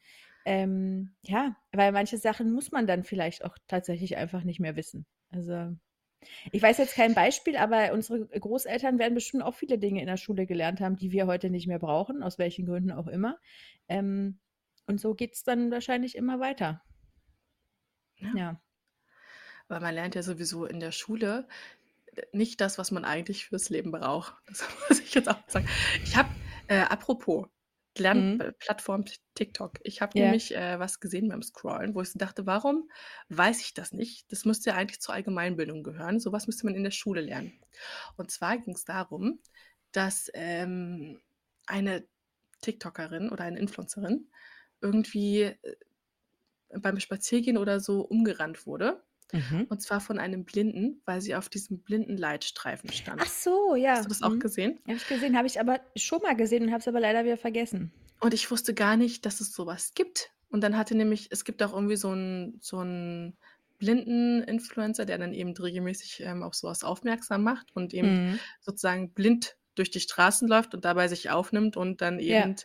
Ähm, ja, weil manche Sachen muss man dann vielleicht auch tatsächlich einfach nicht mehr wissen. Also ich weiß jetzt kein Beispiel, aber unsere Großeltern werden bestimmt auch viele Dinge in der Schule gelernt haben, die wir heute nicht mehr brauchen, aus welchen Gründen auch immer. Ähm, und so geht es dann wahrscheinlich immer weiter. Ja. Ja. Weil man lernt ja sowieso in der Schule äh, nicht das, was man eigentlich fürs Leben braucht. Das <laughs> muss ich jetzt auch sagen. Ich habe, äh, apropos Mhm. Lernplattform TikTok, ich habe Ja. nämlich äh, was gesehen beim Scrollen, wo ich dachte, warum weiß ich das nicht? Das müsste ja eigentlich zur Allgemeinbildung gehören. Sowas müsste man in der Schule lernen. Und zwar ging es darum, dass ähm, eine TikTokerin oder eine Influencerin irgendwie äh, beim Spaziergehen oder so umgerannt wurde. Mhm. Und zwar von einem Blinden, weil sie auf diesem Blindenleitstreifen stand. Ach so, Hast ja. du das auch Mhm. gesehen? Habe ich gesehen, habe ich aber schon mal gesehen und habe es aber leider wieder vergessen. Und ich wusste gar nicht, dass es sowas gibt. Und dann hatte nämlich, es gibt auch irgendwie so einen so einen Blinden-Influencer, der dann eben regelmäßig ähm, auf sowas aufmerksam macht und eben Mhm. sozusagen blind durch die Straßen läuft und dabei sich aufnimmt und dann Ja. eben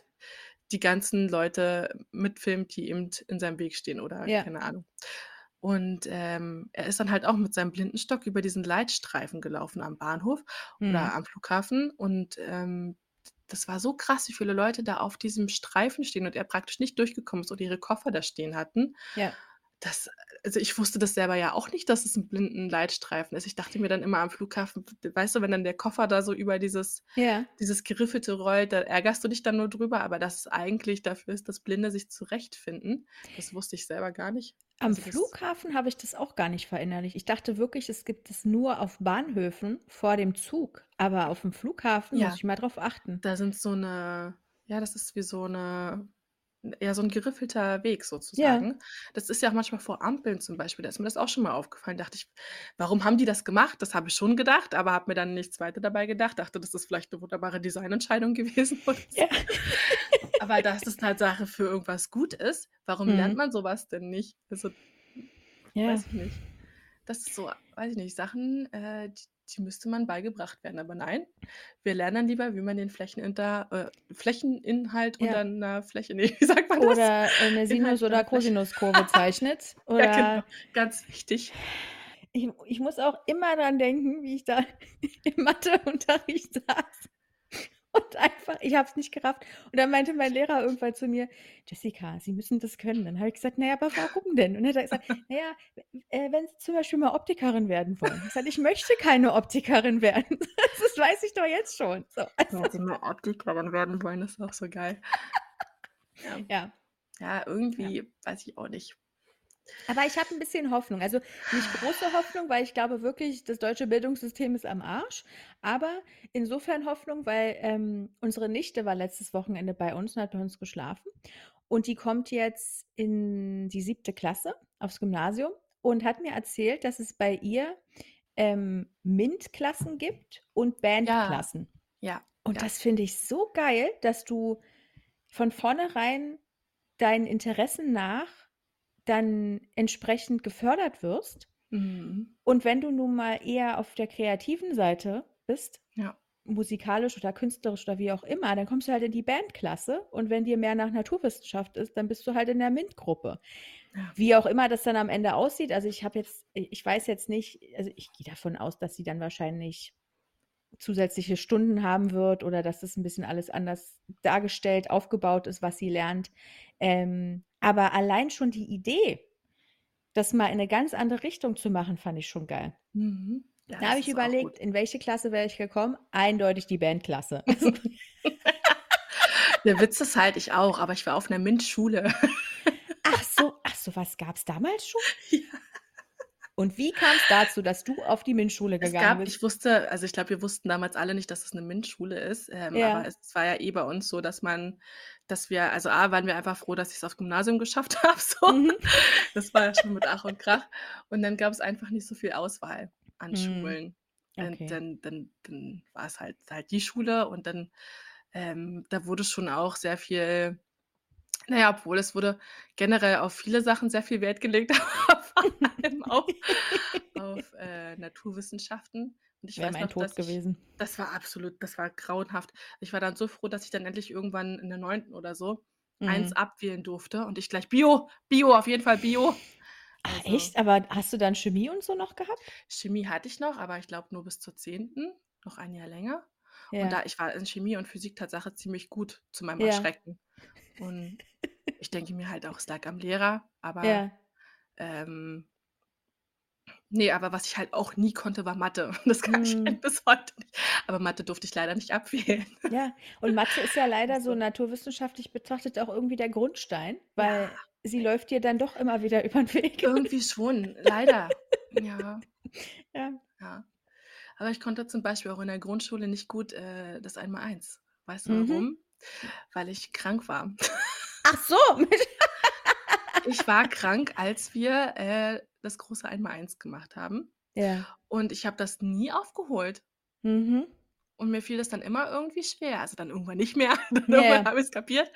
die ganzen Leute mitfilmt, die eben in seinem Weg stehen oder Ja. keine Ahnung. Und ähm, er ist dann halt auch mit seinem Blindenstock über diesen Leitstreifen gelaufen am Bahnhof oder Mhm. am Flughafen. Und ähm, das war so krass, wie viele Leute da auf diesem Streifen stehen und er praktisch nicht durchgekommen ist oder ihre Koffer da stehen hatten. Ja. Das also, ich wusste das selber ja auch nicht, dass es 'n Blindenleitstreifen ist. Ich dachte mir dann immer am Flughafen, weißt du, wenn dann der Koffer da so über dieses Ja. dieses Geriffelte rollt, da ärgerst du dich dann nur drüber, aber dass es eigentlich dafür ist, dass Blinde sich zurechtfinden, das wusste ich selber gar nicht. Am Also, Flughafen habe ich das auch gar nicht verinnerlicht. Ich dachte wirklich, es gibt es nur auf Bahnhöfen vor dem Zug, aber auf'm Flughafen muss Ja. ich mal drauf achten. Da sind so 'ne ja, das ist wie so 'ne ja, so 'n geriffelter Weg Ja. sozusagen. Das ist ja auch manchmal vor Ampeln zum Beispiel, da ist mir das auch schon mal aufgefallen. Dachte ich: „Warum haben die das gemacht?“ Das habe ich schon gedacht, aber habe mir dann nichts weiter dabei gedacht. Dachte, das ist vielleicht 'ne wunderbare Designentscheidung <laughs> gewesen oder so. Ja. Aber dass es Tatsache für irgendwas gut ist, warum lernt Mhm. man so was denn nicht? Also, Ja. weiß ich nicht. Das ist so, weiß ich nicht, Sachen, äh, d die müsste man beigebracht werden. Aber nein, wir lernen lieber, wie man den Flächeninter äh, Flächeninhalt Ja. unter 'ner Fläche ne, <laughs> wie sagt man das? Oder, äh, 'ne Inhalt Sinus unter oder. Kosinuskurve zeichnet <laughs> Ja, genau, oder ganz wichtig. Ich ich muss auch immer dran denken, wie ich da <laughs> im Matheunterricht saß und einfach ich habe es nicht gerafft. Und dann meinte mein Lehrer irgendwann zu mir: „Jessica, Sie müssen das können.“ Dann habe ich gesagt: „Na ja, aber warum denn?“ Und dann hat er gesagt: „Na ja, äh, wenn Sie zum Beispiel mal Optikerin werden wollen.“ Ich sage: „Ich möchte keine Optikerin werden.“ <laughs> Das weiß ich doch jetzt schon. So, also Wenn Sie mal Optikerin werden wollen, ist auch so geil. Ja. <laughs> Ja. Ja, Ja. irgendwie weiß ich auch nicht. Aber ich habe 'n bisschen Hoffnung. Also, nicht große Hoffnung, weil ich glaube wirklich, das deutsche Bildungssystem ist am Arsch. Aber insofern Hoffnung, weil, ähm, unsere Nichte war letztes Wochenende bei uns und hat bei uns geschlafen. Und die kommt jetzt in die 7. Klasse aufs Gymnasium und hat mir erzählt, dass es bei ihr, ähm, MINT-Klassen gibt und Ja. Bandklassen. Ja, Und ja. das finde ich so geil, dass du von vornherein deinen Interessen nach dann entsprechend gefördert wirst. Mhm. Und wenn du nun mal eher auf der kreativen Seite bist, Ja. musikalisch oder künstlerisch oder wie auch immer, dann kommst du halt in die Bandklasse. Und wenn dir mehr nach Naturwissenschaft ist, dann bist du halt in der MINT-Gruppe. Ja. Wie auch immer das dann am Ende aussieht. Also, ich habe jetzt ich weiß jetzt nicht also, ich gehe davon aus, dass sie dann wahrscheinlich zusätzliche Stunden haben wird oder dass das 'n bisschen alles anders dargestellt, aufgebaut ist, was sie lernt. Ähm, aber allein schon die Idee, das mal in 'ne ganz andere Richtung zu machen, fand ich schon geil. Mhm. Ja, Da habe ich überlegt, in welche Klasse wäre ich gekommen? Eindeutig die Bandklasse. <laughs> Also Der Witz ist halt, ich auch, aber ich war auf 'ner MINT-Schule. <laughs> Ach so, ach so was gab's damals schon? Ja. Und wie kam's dazu, dass du auf die MINT-Schule Es gegangen gab bist? ich wusste also, ich glaube, wir wussten damals alle nicht, dass es 'ne MINT-Schule ist, ähm, aber Ja. es war ja eh bei uns so, dass man dass wir also, A, waren wir einfach froh, dass ich's aufs Gymnasium geschafft <laughs> habe so. Mhm. Das war ja schon mit Ach und Krach. Und dann gab's einfach nicht so viel Auswahl an Mhm. Schulen. Und Okay. dann dann dann war's halt halt die Schule und dann, ähm, da wurde schon auch sehr viel na ja, obwohl es wurde generell auf viele Sachen sehr viel Wert gelegt, <laughs> aber vor allem auf <laughs> auf, äh, Naturwissenschaften. Und ich Wäre weiß mein noch, Tod dass ich gewesen. das war absolut das war grauenhaft. Ich war dann so froh, dass ich dann endlich irgendwann in der 9. oder so 1 Mhm. abwählen durfte und ich gleich Bio, Bio, auf jeden Fall Bio. Ah, Also echt? Aber hast du dann Chemie und so noch gehabt? Chemie hatte ich noch, aber ich glaube nur bis zur 10., noch ein Jahr länger. Und Ja. da ich war in Chemie und Physik Tatsache ziemlich gut zu meinem Ja. Erschrecken. Und ich denke mir halt auch, es lag am Lehrer, aber, Ja. ähm ne, aber was ich halt auch nie konnte, war Mathe. <laughs> Das kann ich Mhm. halt bis heute nicht. Aber Mathe durfte ich leider nicht abwählen. Ja, und Mathe ist ja leider so Also naturwissenschaftlich betrachtet auch irgendwie der Grundstein, weil Ja. sie läuft dir dann doch immer wieder <laughs> übern Weg. Irgendwie schon, leider. Ja. Ja. Ja. Aber ich konnte zum Beispiel auch in der Grundschule nicht gut, äh, das Einmaleins. Weißt du Mhm. warum? Weil ich krank war. Ach so. Ich war krank, als wir, äh, das große Einmaleins gemacht haben. Ja. Und ich habe das nie aufgeholt. Mhm. Und mir fiel das dann immer irgendwie schwer. Also, dann irgendwann nicht mehr. <laughs> Dann irgendwann ja. habe ich's kapiert.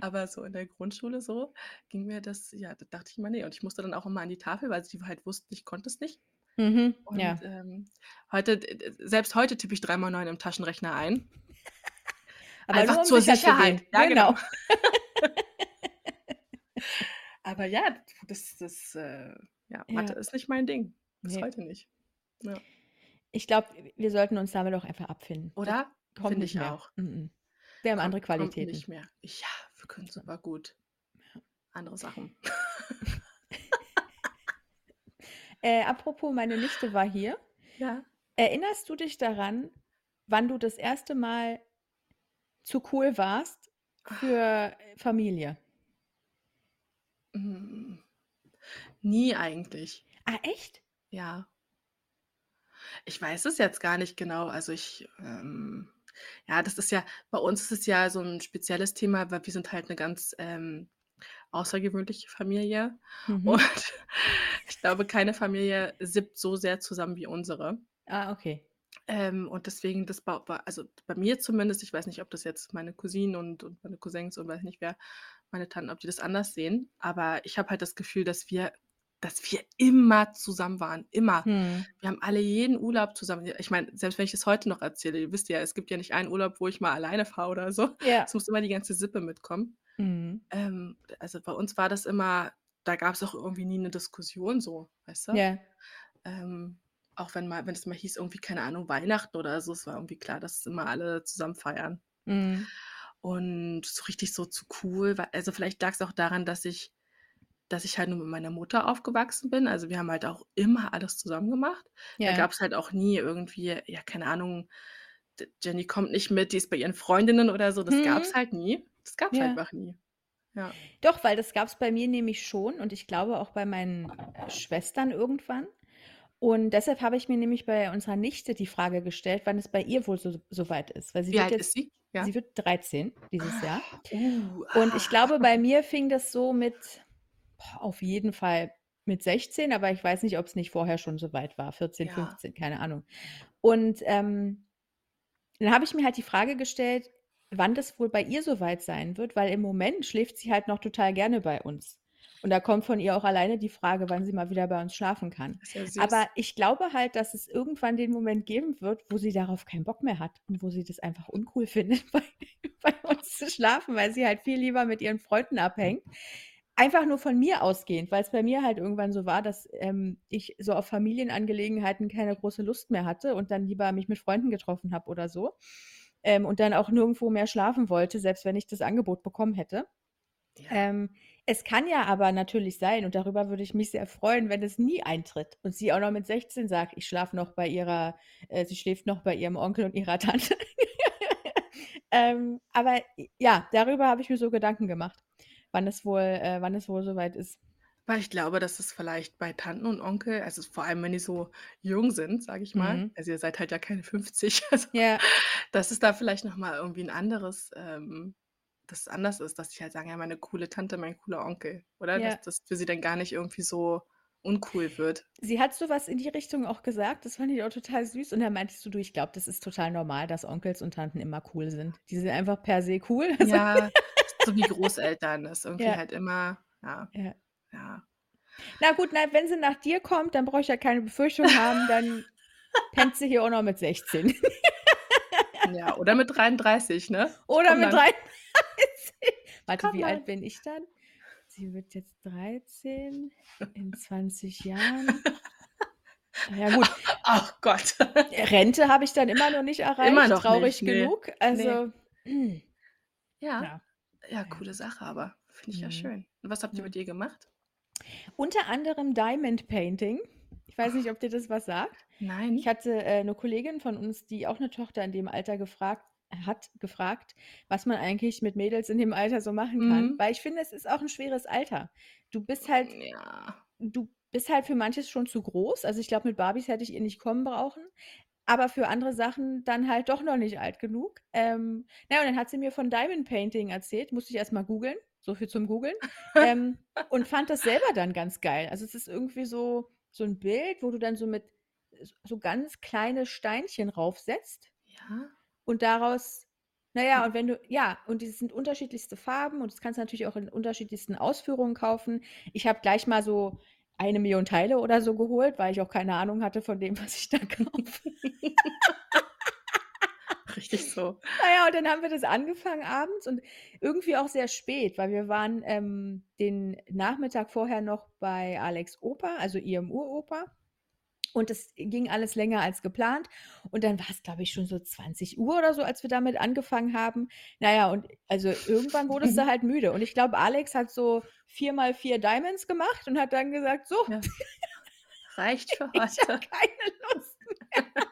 Aber so in der Grundschule so ging mir das ja, da dachte ich immer: „Ne.“ Und ich musste dann auch immer an die Tafel, weil sie halt wussten, ich konnte es nicht. Mhm. Und, Ja. ähm, heute selbst heute tippe ich 3 mal 9 im Taschenrechner ein. <laughs> Aber Einfach nur um zur sicher zu Sicherheit. gehen. Ja, Genau. genau. <laughs> Aber ja, das das, äh ja, Mathe Ja. ist nicht mein Ding. Bis Ne. heute nicht. Ja. Ich glaube, wir sollten uns damit auch einfach abfinden. Das Oder? kommt Finde nicht ich mehr. auch. Mm-mm. Wir haben andere Kommt kommt Qualitäten. nicht mehr. Ja, wir können super gut Ja. andere Sachen. <laughs> Äh, apropos, meine Nichte war hier. <laughs> Ja. Erinnerst du dich daran, wann du das erste Mal zu cool warst für Familie? Hm. Nie eigentlich. Ah, echt? Ja. Ich weiß es jetzt gar nicht genau. Also ich, ähm ja, das ist ja bei uns ist es ja so 'n spezielles Thema, weil wir sind halt 'ne ganz, ähm, außergewöhnliche Familie. Mhm. Und <laughs> ich glaube, keine Familie sippt so sehr zusammen wie unsere. Ah, okay. Ähm, und deswegen, das war also bei mir zumindest, ich weiß nicht, ob das jetzt meine Cousinen und und meine Cousins und weiß nicht wer, meine Tanten, ob die das anders sehen, aber ich habe halt das Gefühl, dass wir dass wir immer zusammen waren, immer. Mhm. Wir haben alle jeden Urlaub zusammen ich meine, selbst wenn ich das heute noch erzähle, ihr wisst ja, es gibt ja nicht einen Urlaub, wo ich mal alleine fahre oder so. Ja. Es muss immer die ganze Sippe mitkommen. Mhm. Ähm, also bei uns war das immer da gab's auch irgendwie nie 'ne Diskussion so, weißt du? Ja. Ähm, auch wenn mal wenn es mal hieß, irgendwie, keine Ahnung, Weihnachten oder so, es war irgendwie klar, dass immer alle zusammen feiern. Mhm. Und so richtig so zu cool war also vielleicht lag's auch daran, dass ich dass ich halt nur mit meiner Mutter aufgewachsen bin. Also, wir haben halt auch immer alles zusammen gemacht. Da Ja. gab's halt auch nie irgendwie, ja, keine Ahnung, Jenny kommt nicht mit, die ist bei ihren Freundinnen oder so. Das Mhm. gab's halt nie. Das gab's Ja. einfach nie. Ja. Doch, weil das gab's bei mir nämlich schon und ich glaube auch bei meinen, äh, Schwestern irgendwann. Und deshalb habe ich mir nämlich bei unserer Nichte die Frage gestellt, wann es bei ihr wohl so so weit ist, weil sie Wie wird alt jetzt ist sie? Ja. sie wird 13 dieses Jahr. <gasps> Uh, Und ich ah. glaube, bei mir fing das so mit auf jeden Fall mit 16, aber ich weiß nicht, ob's nicht vorher schon so weit war, 14, Ja. 15, keine Ahnung. Und, ähm, dann habe ich mir halt die Frage gestellt, wann das wohl bei ihr so weit sein wird, weil im Moment schläft sie halt noch total gerne bei uns. Und da kommt von ihr auch alleine die Frage, wann sie mal wieder bei uns schlafen kann. Ja. Aber ich glaube halt, dass es irgendwann den Moment geben wird, wo sie darauf keinen Bock mehr hat und wo sie das einfach uncool <laughs> findet, bei bei uns zu schlafen, weil sie halt viel lieber mit ihren Freunden abhängt. Einfach nur von mir ausgehend, weil's bei mir halt irgendwann so war, dass, ähm, ich so auf Familienangelegenheiten keine große Lust mehr hatte und dann lieber mich mit Freunden getroffen habe oder so. Ähm, und dann auch nirgendwo mehr schlafen wollte, selbst wenn ich das Angebot bekommen hätte. Ja. Ähm, es kann ja aber natürlich sein, und darüber würde ich mich sehr freuen, wenn es nie eintritt und sie auch noch mit 16 sagt: „Ich schlafe noch bei ihrer äh, sie schläft noch bei ihrem Onkel und ihrer Tante.“ <laughs> Ähm, aber ja, darüber habe ich mir so Gedanken gemacht, wann es wohl äh, wann es wohl so weit ist. Weil ich glaube, dass es vielleicht bei Tanten und Onkel also vor allem, wenn die so jung sind, sage ich mal Mhm. also ihr seid halt ja keine 50, <laughs> also Ja. dass es da vielleicht noch mal irgendwie 'n anderes ähm, dass es anders ist, dass sie halt sagen: „Ja, meine coole Tante, mein cooler Onkel“, oder? Ja. Dass das für sie dann gar nicht irgendwie so uncool wird. Sie hat so was in die Richtung auch gesagt, das fand ich auch total süß. Und dann meintest du: „Du, ich glaube, das ist total normal, dass Onkels und Tanten immer cool sind. Die sind einfach per se cool.“ Also <laughs> Ja, so wie Großeltern, das irgendwie Ja. halt immer ja, Ja. ja. Na gut, na, wenn sie nach dir kommt, dann brauche ich ja keine Befürchtung haben, dann <laughs> pennt sie hier auch noch mit 16. <laughs> Ja, oder mit 33, ne? Oder Komm mit dann. 33. Warte, Komm wie dann. alt bin ich dann? Sie wird jetzt 13 in <laughs> 20 Jahren. Na ja gut. Ach Gott. <laughs> Rente habe ich dann immer noch nicht erreicht, Immer noch traurig nicht, genug. Also, Ja. <clears throat> ja. Ja, Ja. coole Sache, aber finde ich ja Mhm. schön. Und was habt ihr Ja. mit ihr gemacht? Unter anderem Diamond Painting. Ich weiß nicht, ob dir das was sagt. Nein. Ich hatte, äh, 'ne Kollegin von uns, die auch 'ne Tochter in dem Alter gefragt hat gefragt, was man eigentlich mit Mädels in dem Alter so machen kann. Mhm. Weil ich finde, es ist auch 'n schweres Alter. Du bist halt Ja. du bist halt für manches schon zu groß. Also, ich glaube, mit Barbies hätte ich ihr nicht kommen brauchen, aber für andere Sachen dann halt doch noch nicht alt genug. Ähm, na ja, und dann hat sie mir von Diamond Painting erzählt, musste ich erst mal googeln, so viel zum Googeln, ähm, und fand das selber dann ganz geil. Also, es ist irgendwie so so 'n Bild, wo du dann so mit so ganz kleine Steinchen raufsetzt Ja. Und daraus na ja, Hm. und wenn du ja, und die sind unterschiedlichste Farben und das kannst du natürlich auch in unterschiedlichsten Ausführungen kaufen. Ich habe gleich mal so 1.000.000 Teile oder so geholt, weil ich auch keine Ahnung hatte von dem, <laughs> was ich da kaufe. Richtig so. Na ja, und dann haben wir das angefangen abends und irgendwie auch sehr spät, weil wir waren, ähm, den Nachmittag vorher noch bei Alex' Opa, also ihrem Uropa. Und das ging alles länger als geplant. Und dann war's, glaube ich, schon so 20:00 oder so, als wir damit angefangen haben. Na ja, und also irgendwann wurdest du <laughs> halt müde. Und ich glaube, Alex hat so 4 mal 4 Diamonds gemacht und hat dann gesagt: „So, Ja. <laughs> reicht für Ich habe heute. keine Lust mehr. <laughs>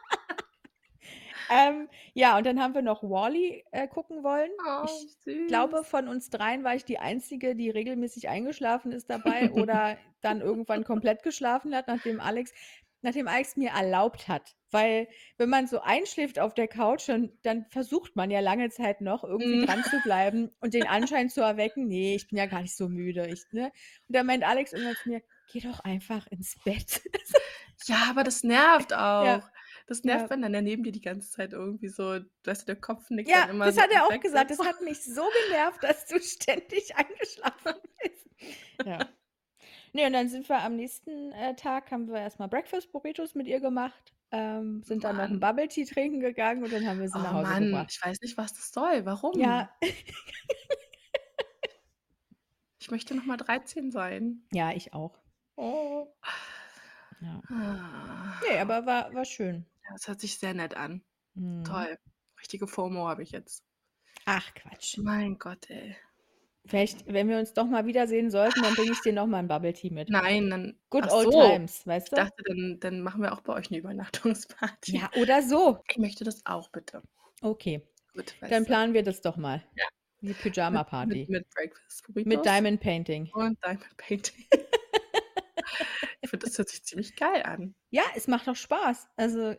Ähm, ja, und dann haben wir noch Wall-E, äh, gucken wollen. Oh, Ich glaube, süß. von uns dreien war ich die Einzige, die regelmäßig eingeschlafen ist dabei oder dann irgendwann komplett geschlafen hat, nachdem Alex nachdem Alex mir erlaubt hat. Weil wenn man so einschläft auf der Couch, dann dann versucht man ja lange Zeit noch irgendwie Mhm. dran zu bleiben und den Anschein zu erwecken: „Ne, ich bin ja gar nicht so müde“, ich ne? Und dann meint Alex irgendwann zu mir: „Geh doch einfach ins Bett.“ Ja, aber das nervt <laughs> Ja. auch. Das nervt, Ja. wenn dann der neben dir die ganze Zeit irgendwie so weißt du, der Kopf nickt Ja, dann immer das so hat er auch gesagt. Das hat mich so genervt, dass du <laughs> ständig eingeschlafen bist. Ja. Ne, und dann sind wir am nächsten, äh, Tag haben wir erst mal Breakfast Burritos mit ihr gemacht, ähm, sind dann noch 'n Mann. Bubble Tea trinken gegangen und dann haben wir sie nach Oh Hause Mann, gebracht. ich weiß nicht, was das soll. Warum? Ja. <laughs> Ich möchte noch mal 13 sein. Ja, ich auch. Oh. Ja. Ah. Ne, aber war war schön. Ja, das hört sich sehr nett an. Mhm. Toll. Richtige FOMO habe ich jetzt. Ach Quatsch. Mein Gott, ey. Vielleicht, wenn wir uns doch mal wiedersehen sollten, dann bringe ich dir noch mal 'n Bubble Tea mit. Nein, dann Good old so. times, weißt Ich du? dachte, dann dann machen wir auch bei euch 'ne Übernachtungsparty. Ja, oder so. Ich möchte das auch bitte. Okay. Gut, Dann planen wir das doch mal. Ja. Die Mit Pyjama-Party. mit mit Breakfast Mit Burritos Diamond Painting. und Diamond Painting. <laughs> Ich finde, das hört sich ziemlich geil an. Ja, es macht doch Spaß. Also,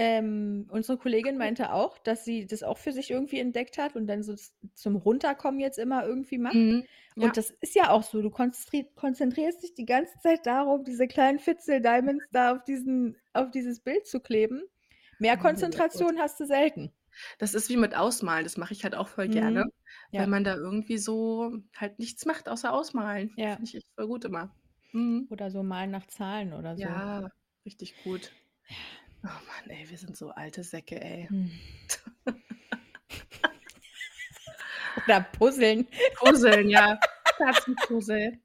ähm, unsere Kollegin meinte auch, dass sie das auch für sich irgendwie entdeckt hat und dann so zum Runterkommen jetzt immer irgendwie macht. Mhm. Ja. Und das ist ja auch so, du konzentri konzentrierst dich die ganze Zeit darum, diese kleinen Fitzel-Diamonds da auf diesen auf dieses Bild zu kleben. Mehr Oh. Konzentration hast du selten. Das ist wie mit Ausmalen, das mache ich halt auch voll gerne, Mhm. Ja. weil man da irgendwie so halt nichts macht außer ausmalen. Ja. Finde ich echt voll gut immer. Mhm. Oder so malen nach Zahlen oder so. Ja, richtig gut. Oh Mann, ey, wir sind so alte Säcke, ey. Hm. <laughs> Oder puzzeln. Puzzeln, ja. <laughs> Katzenpuzzle.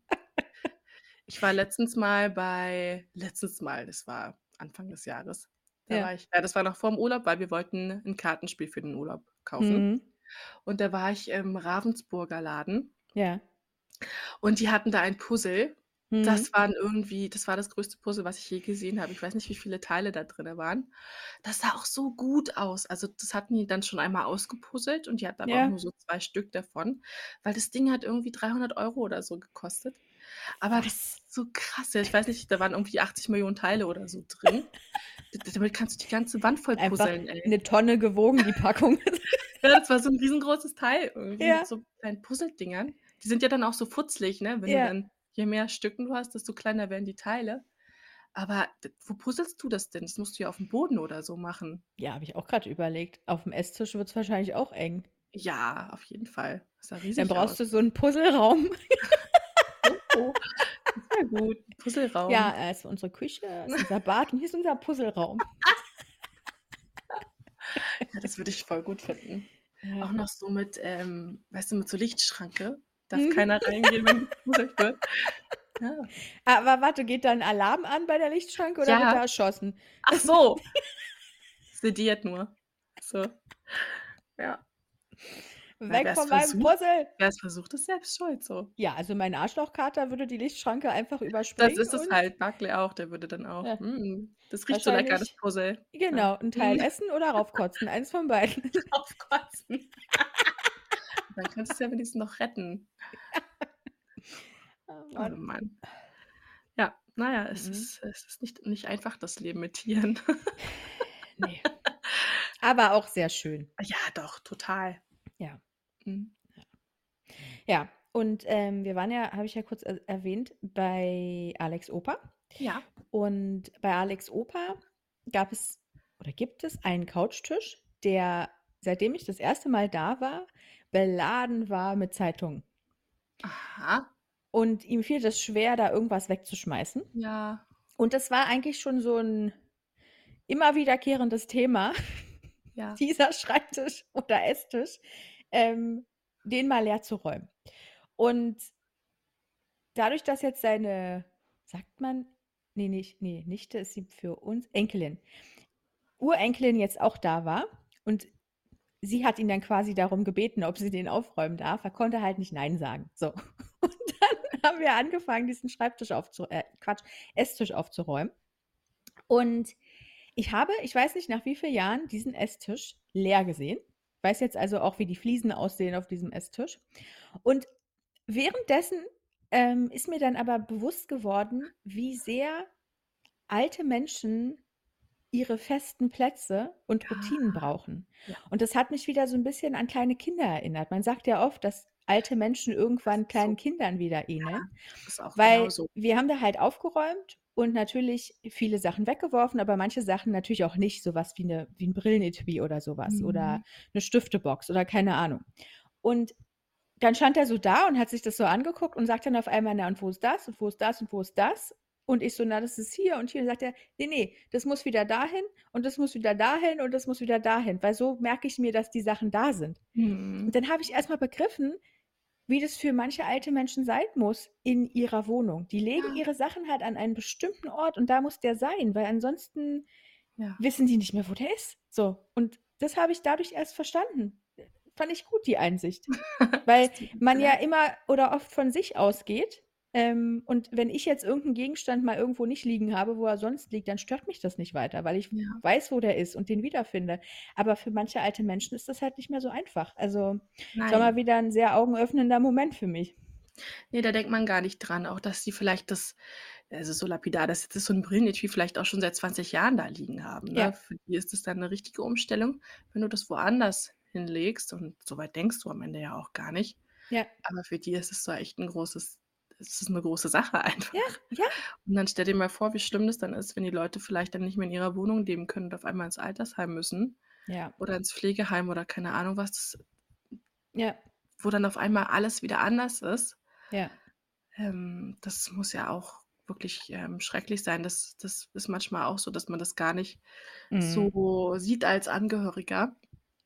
Ich war letztens mal bei letztes Mal, das war Anfang des Jahres. Da Ja. ich ja, das war noch vorm Urlaub, weil wir wollten 'n Kartenspiel für den Urlaub kaufen. Mhm. Und da war ich im Ravensburger Laden. Ja. Und die hatten da ein Puzzle. Mhm. Das waren irgendwie das war das größte Puzzle, was ich je gesehen habe. Ich weiß nicht, wie viele Teile da drinne waren. Das sah auch so gut aus. Also, das hatten die dann schon einmal ausgepuzzelt und die hatten aber auch Ja. nur so 2 Stück davon, weil das Ding hat irgendwie 300 € oder so gekostet. Aber das Was? ist so krass. Ja, ich weiß nicht, da waren irgendwie 80 Millionen Teile oder so drin. D damit kannst du die ganze Wand voll Einfach puzzeln, ey. 'ne Tonne gewogen, die Packung. <laughs> Ja, das war so 'n riesengroßes Teil irgendwie Ja. mit so kleinen Puzzledingern. Die sind ja dann auch so futzlig, ne? Wenn du Ja. dann je mehr Stücken du hast, desto kleiner werden die Teile. Aber wo puzzelst du das denn? Das musst du ja aufm Boden oder so machen. Ja, habe ich auch grad überlegt. Aufm Esstisch wird's wahrscheinlich auch eng. Ja, auf jeden Fall. Sah Dann brauchst aus. du so 'n Puzzleraum. <laughs> Oh, sehr gut. Puzzleraum. Ja, äh, ist unsere Küche, ist unser Bad und hier ist unser Puzzleraum. <laughs> Ja, das würde ich voll gut finden. Ja. Auch noch so mit, ähm, weißt du, mit so Lichtschranke. Darf Mhm. keiner reingehen, wenn gepuzelt wird. Ja. Aber warte, geht da 'n Alarm an bei der Lichtschranke oder wird Ja. da erschossen? Ach so. <laughs> Sediert nur. So. Ja. Weg wer's von meinem versucht Puzzle! wer's versucht, ist selbst schuld so. Ja, also mein Arschlochkater würde die Lichtschranke einfach Das überspringen ist es halt. Barclay auch, der würde dann auch: Ja. „Hm, das riecht so lecker, das Puzzle.“ genau, 'n Teil Mhm. essen oder <laughs> raufkotzen, eins von beiden. Raufkotzen. Dann könntest du ja wenigstens noch retten. <laughs> Oh Oh Mann. Mann. Ja, na ja, es Mhm. ist es ist nicht nicht einfach, das Leben mit Tieren. <laughs> Ne. <laughs> Aber auch sehr schön. Ja, doch, total. Ja. Mhm. Ja. Ja, und, ähm, wir waren ja, habe ich ja kurz er erwähnt, bei Alex Opa. Ja. Und bei Alex Opa gab es oder gibt es einen Couchtisch, der, seitdem ich das erste Mal da war, beladen war mit Zeitungen. Aha. Und ihm fiel das schwer, da irgendwas wegzuschmeißen. Ja. Und das war eigentlich schon so 'n immer wiederkehrendes Thema, Ja. <laughs> dieser Schreibtisch oder Esstisch, ähm, den mal leer zu räumen. Und dadurch, dass jetzt seine, sagt man ne, nicht ne, Nichte ist sie für uns Enkelin. Urenkelin jetzt auch da war und sie hat ihn dann quasi darum gebeten, ob sie den aufräumen darf. Er konnte halt nicht nein sagen. So. <laughs> Und dann haben wir angefangen, diesen Schreibtisch aufzu äh, Quatsch, Esstisch aufzuräumen. Und ich habe, ich weiß nicht nach wie vielen Jahren, diesen Esstisch leer gesehen. Ich weiß jetzt also auch, wie die Fliesen aussehen auf diesem Esstisch. Und währenddessen ähm, ist mir dann aber bewusst geworden, wie sehr alte Menschen ihre festen Plätze und Routinen brauchen. Ja. Und das hat mich wieder so ein bisschen an kleine Kinder erinnert. Man sagt ja oft, dass alte Menschen irgendwann kleinen So. Kindern wieder ähneln, Das ist auch weil genau so. wir haben da halt aufgeräumt und natürlich viele Sachen weggeworfen, aber manche Sachen natürlich auch nicht, so was wie 'ne wie 'n Brillenetui oder so was oder Mhm. 'ne Stiftebox oder keine Ahnung. Und dann stand er so da und hat sich das so angeguckt und sagt dann auf einmal: „Na, und wo ist das und wo ist das und wo ist das?“ Und ich so: „Na, das ist hier und hier.“ Und sagt er: „Ne, ne, das muss wieder dahin und das muss wieder dahin und das muss wieder dahin, weil so merke ich mir, dass die Sachen da sind.“ Mhm. Und dann habe ich erst mal begriffen, wie das für manche alte Menschen sein muss in ihrer Wohnung. Die legen Ja. ihre Sachen halt an einen bestimmten Ort und da muss der sein, weil ansonsten Ja. wissen die nicht mehr, wo der ist. So, und das habe ich dadurch erst verstanden. Fand ich gut, die Einsicht. <laughs> Weil man ja immer oder oft von sich ausgeht, ähm, und wenn ich jetzt irgend 'n Gegenstand mal irgendwo nicht liegen habe, wo er sonst liegt, dann stört mich das nicht weiter, weil ich Ja. weiß, wo der ist und den wiederfinde. Aber für manche alte Menschen ist das halt nicht mehr so einfach. Also, es war mal Nein. wieder 'n sehr augenöffnender Moment für mich. Ne, da denkt man gar nicht dran, auch dass die vielleicht das also, so lapidar das jetzt ist, so 'n Brillenetui vielleicht auch schon seit 20 Jahren da liegen haben, Ja. ne? Für die ist das dann 'ne richtige Umstellung, wenn du das woanders hinlegst und so weit denkst du am Ende ja auch gar nicht. Ja. Aber für die ist es so echt 'n großes es ist 'ne große Sache einfach. Ja, ja. Und dann stell dir mal vor, wie schlimm das dann ist, wenn die Leute vielleicht dann nicht mehr in ihrer Wohnung leben können und auf einmal ins Altersheim müssen Ja. oder ins Pflegeheim oder keine Ahnung was. Ja. Wo dann auf einmal alles wieder anders ist. Ja. Ähm, das muss ja auch wirklich, ähm, schrecklich sein. Das das ist manchmal auch so, dass man das gar nicht Mhm. so sieht als Angehöriger.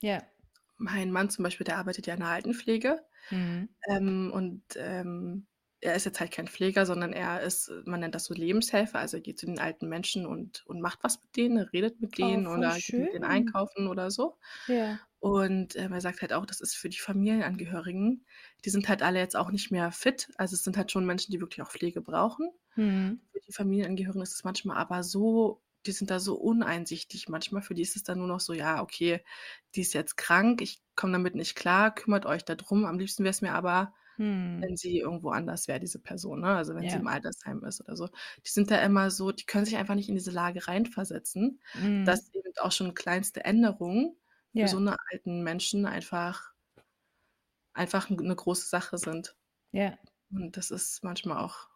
Ja. Mein Mann zum Beispiel, der arbeitet ja in der Altenpflege, Mhm. ähm, und, ähm, er ist jetzt halt kein Pfleger, sondern er ist man nennt das so Lebenshelfer. Also, er geht zu den alten Menschen und und macht was mit denen, redet mit Oh, denen voll oder geht mit denen schön. einkaufen oder so. Ja. Und, ähm, er sagt halt auch, das ist für die Familienangehörigen die sind halt alle jetzt auch nicht mehr fit. Also, es sind halt schon Menschen, die wirklich auch Pflege brauchen. Mhm. Für die Familienangehörigen ist es manchmal aber so die sind da so uneinsichtig manchmal. Für die ist es dann nur noch so: „Ja, okay, die ist jetzt krank, ich komme damit nicht klar, kümmert euch da drum.“ Am liebsten wär's mir aber, Mhm. wenn sie irgendwo anders wäre, diese Person, ne? Also, wenn sie Ja. im Altersheim ist oder so. Die sind da immer so die können sich einfach nicht in diese Lage reinversetzen, Mhm. dass eben auch schon kleinste Änderungen für so Ja. 'ne alten Menschen einfach einfach 'n 'ne große Sache sind. Ja. Und das ist manchmal auch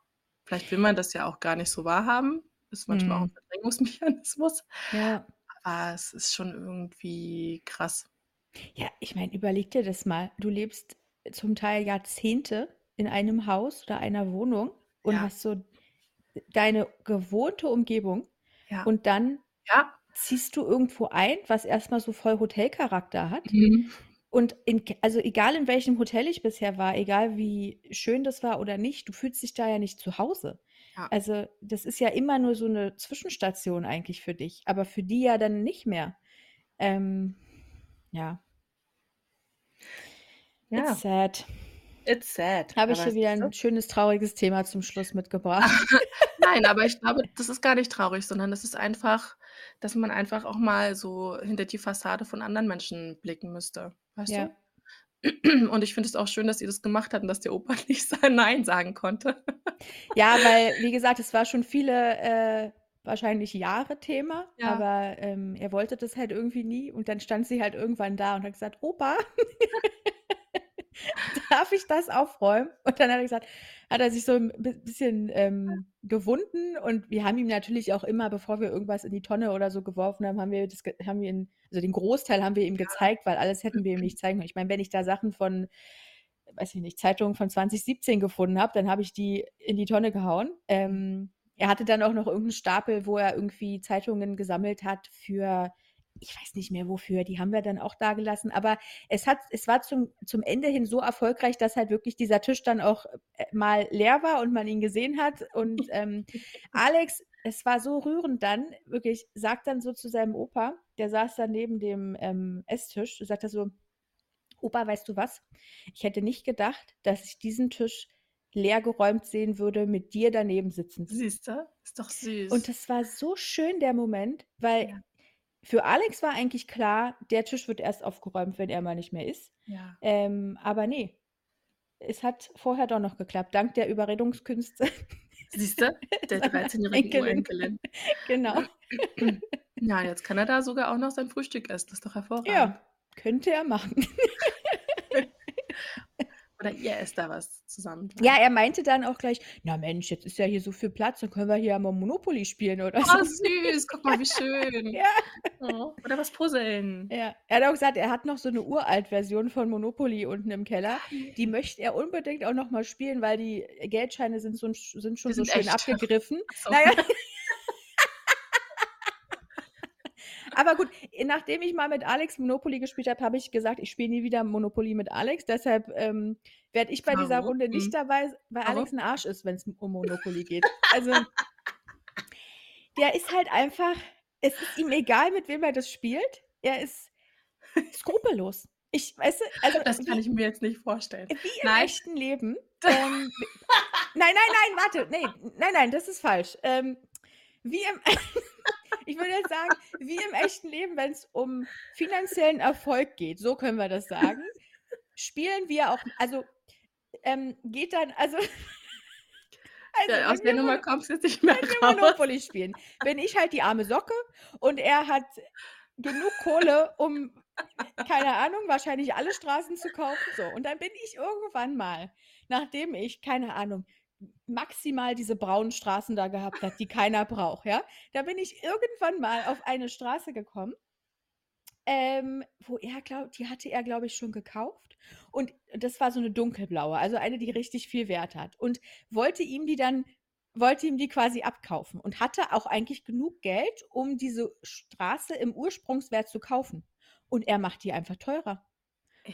vielleicht will man das ja auch gar nicht so wahrhaben. Ist manchmal auch 'n Mhm. Verdrängungsmechanismus. Ja. Aber es ist schon irgendwie krass. Ja, ich meine, überleg dir das mal. Du lebst zum Teil Jahrzehnte in einem Haus oder einer Wohnung und Ja. hast so deine gewohnte Umgebung Ja. und dann Ja. ziehst du irgendwo ein, was erst mal so voll Hotelcharakter hat. Mhm. Und in also, egal in welchem Hotel ich bisher war, egal wie schön das war oder nicht, du fühlst dich da ja nicht zu Hause. Ja. Also, das ist ja immer nur so 'ne Zwischenstation eigentlich für dich, aber für die ja dann nicht mehr. Ähm, ja. Ja. It's sad. It's sad. Habe ich hier wieder siehste 'n schönes trauriges Thema zum Schluss mitgebracht. <laughs> Nein, aber ich glaube, das ist gar nicht traurig, sondern das ist einfach dass man einfach auch mal so hinter die Fassade von anderen Menschen blicken müsste, weißt Ja. du? <clears throat> Und ich finde es auch schön, dass ihr das gemacht habt und dass der Opa <laughs> nicht sa nein sagen konnte. <laughs> Ja, weil, wie gesagt, es war schon viele, äh, wahrscheinlich Jahre Thema, Ja. aber, ähm, er wollte das halt irgendwie nie und dann stand sie halt irgendwann da und hat gesagt: „Opa, <laughs> darf ich das aufräumen?“ Und dann hat er gesagt hat er sich so 'n bi bisschen, ähm, gewunden und wir haben ihm natürlich auch immer, bevor wir irgendwas in die Tonne oder so geworfen haben, haben wir das haben wir ihn also, den Großteil haben wir ihm gezeigt, weil alles hätten wir ihm nicht zeigen können. Ich meine, wenn ich da Sachen von weiß ich nicht, Zeitungen von 2017 gefunden habe, dann habe ich die in die Tonne gehauen. Ähm, er hatte dann auch noch irgend 'n Stapel, wo er irgendwie Zeitungen gesammelt hat für ich weiß nicht mehr wofür, die haben wir dann auch dagelassen. Aber es hat es war zum zum Ende hin so erfolgreich, dass halt wirklich dieser Tisch dann auch, äh, mal leer war und man ihn gesehen hat. Und, <laughs> ähm, Alex, es war so rührend dann, wirklich, sagt dann so zu seinem Opa der saß dann neben dem, ähm, Esstisch, sagt er so: „Opa, weißt du was? Ich hätte nicht gedacht, dass ich diesen Tisch leergeräumt sehen würde mit dir daneben sitzend. Siehst du? Ist doch Und süß. das war so schön, der Moment, weil Ja. Für Alex war eigentlich klar, der Tisch wird erst aufgeräumt, wenn er mal nicht mehr ist. Ja. Ähm, aber ne, es hat vorher doch noch geklappt, dank der Überredungskünste <laughs> Siehst du? Der <laughs> seiner 13-jährigen Enkelin. <laughs> Genau. Ja, jetzt kann er da sogar auch noch sein Frühstück essen. Das ist doch hervorragend. Ja, könnte er machen. Oder ihr esst da was zusammen. Ja, er meinte dann auch gleich: „Na Mensch, jetzt ist ja hier so viel Platz, dann können wir hier mal Monopoly spielen oder Oh, so.“ süß, guck mal, wie <laughs> schön. Ja. Oh, oder was puzzeln. Ja. Er hat auch gesagt, er hat noch so 'ne Uralt-Version von Monopoly unten im Keller. Die möchte er unbedingt auch noch mal spielen, weil die Geldscheine sind so sind schon Die so sind schön echt. abgegriffen. So. Na <laughs> ja. Aber gut, nachdem ich mal mit Alex Monopoly gespielt habe, habe ich gesagt, ich spiele nie wieder Monopoly mit Alex. Deshalb, ähm, werde ich bei dieser Warum? Runde nicht Mhm. dabei, weil Warum? Alex 'n Arsch ist, wenn's um Monopoly geht. Also der ist halt einfach es ist ihm egal, mit wem er das spielt. Er ist skrupellos. Ich weißt du, also Das kann wie ich mir jetzt nicht vorstellen. wie im Nein. echten Leben, <laughs> ähm, nein, nein, nein, warte, ne, nein, nein, das ist falsch. Ähm, wie im <laughs> ich würde jetzt sagen, wie im echten Leben, wenn's um finanziellen Erfolg geht, so können wir das sagen, spielen wir auch also, ähm, geht dann also <laughs> also, Ja, aus wenn der Nummer kommst du jetzt nicht mehr wenn raus. Monopoly spielen, bin ich halt die arme Socke und er hat genug Kohle, um, keine Ahnung, wahrscheinlich alle Straßen zu kaufen, so. Und dann bin ich irgendwann mal, nachdem ich, keine Ahnung, maximal diese braunen Straßen da gehabt habe, die keiner braucht, ja? Da bin ich irgendwann mal auf eine Straße gekommen ähm, wo er glaubt die hatte er, glaube ich, schon gekauft und das war so 'ne dunkelblaue, also eine, die richtig viel Wert hat und wollte ihm die dann wollte ihm die quasi abkaufen und hatte auch eigentlich genug Geld, um diese Straße im Ursprungswert zu kaufen. Und er macht die einfach teurer.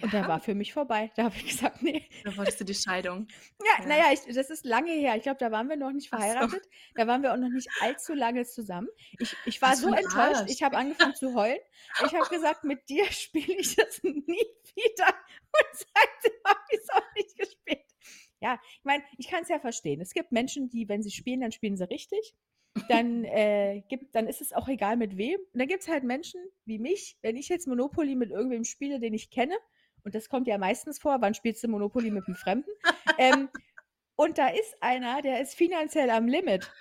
Und da Ja? war für mich vorbei. Da habe ich gesagt: „Ne.“ Da wolltest du die Scheidung. Ja, Ja. ja, ich das ist lange her. Ich glaube, da waren wir noch nicht Ach so. verheiratet. Da waren wir auch noch nicht allzu lange zusammen. Ich ich war so enttäuscht, ich habe angefangen zu heulen. Ich habe gesagt: „Mit dir <laughs> spiele ich das nie wieder.“ Und seitdem habe ich's auch nicht gespielt. Ja, ich meine, ich kann's ja verstehen. Es gibt Menschen, die, wenn sie spielen, dann spielen sie richtig. Dann, äh, gibt dann ist es auch egal mit wem. Und dann gibt's halt Menschen wie mich, wenn ich jetzt Monopoly mit irgendwem spiele, den ich kenne, und das kommt ja meistens vor, wann spielst du Monopoly mit 'nem Fremden? Ähm, und da ist einer, der ist finanziell am Limit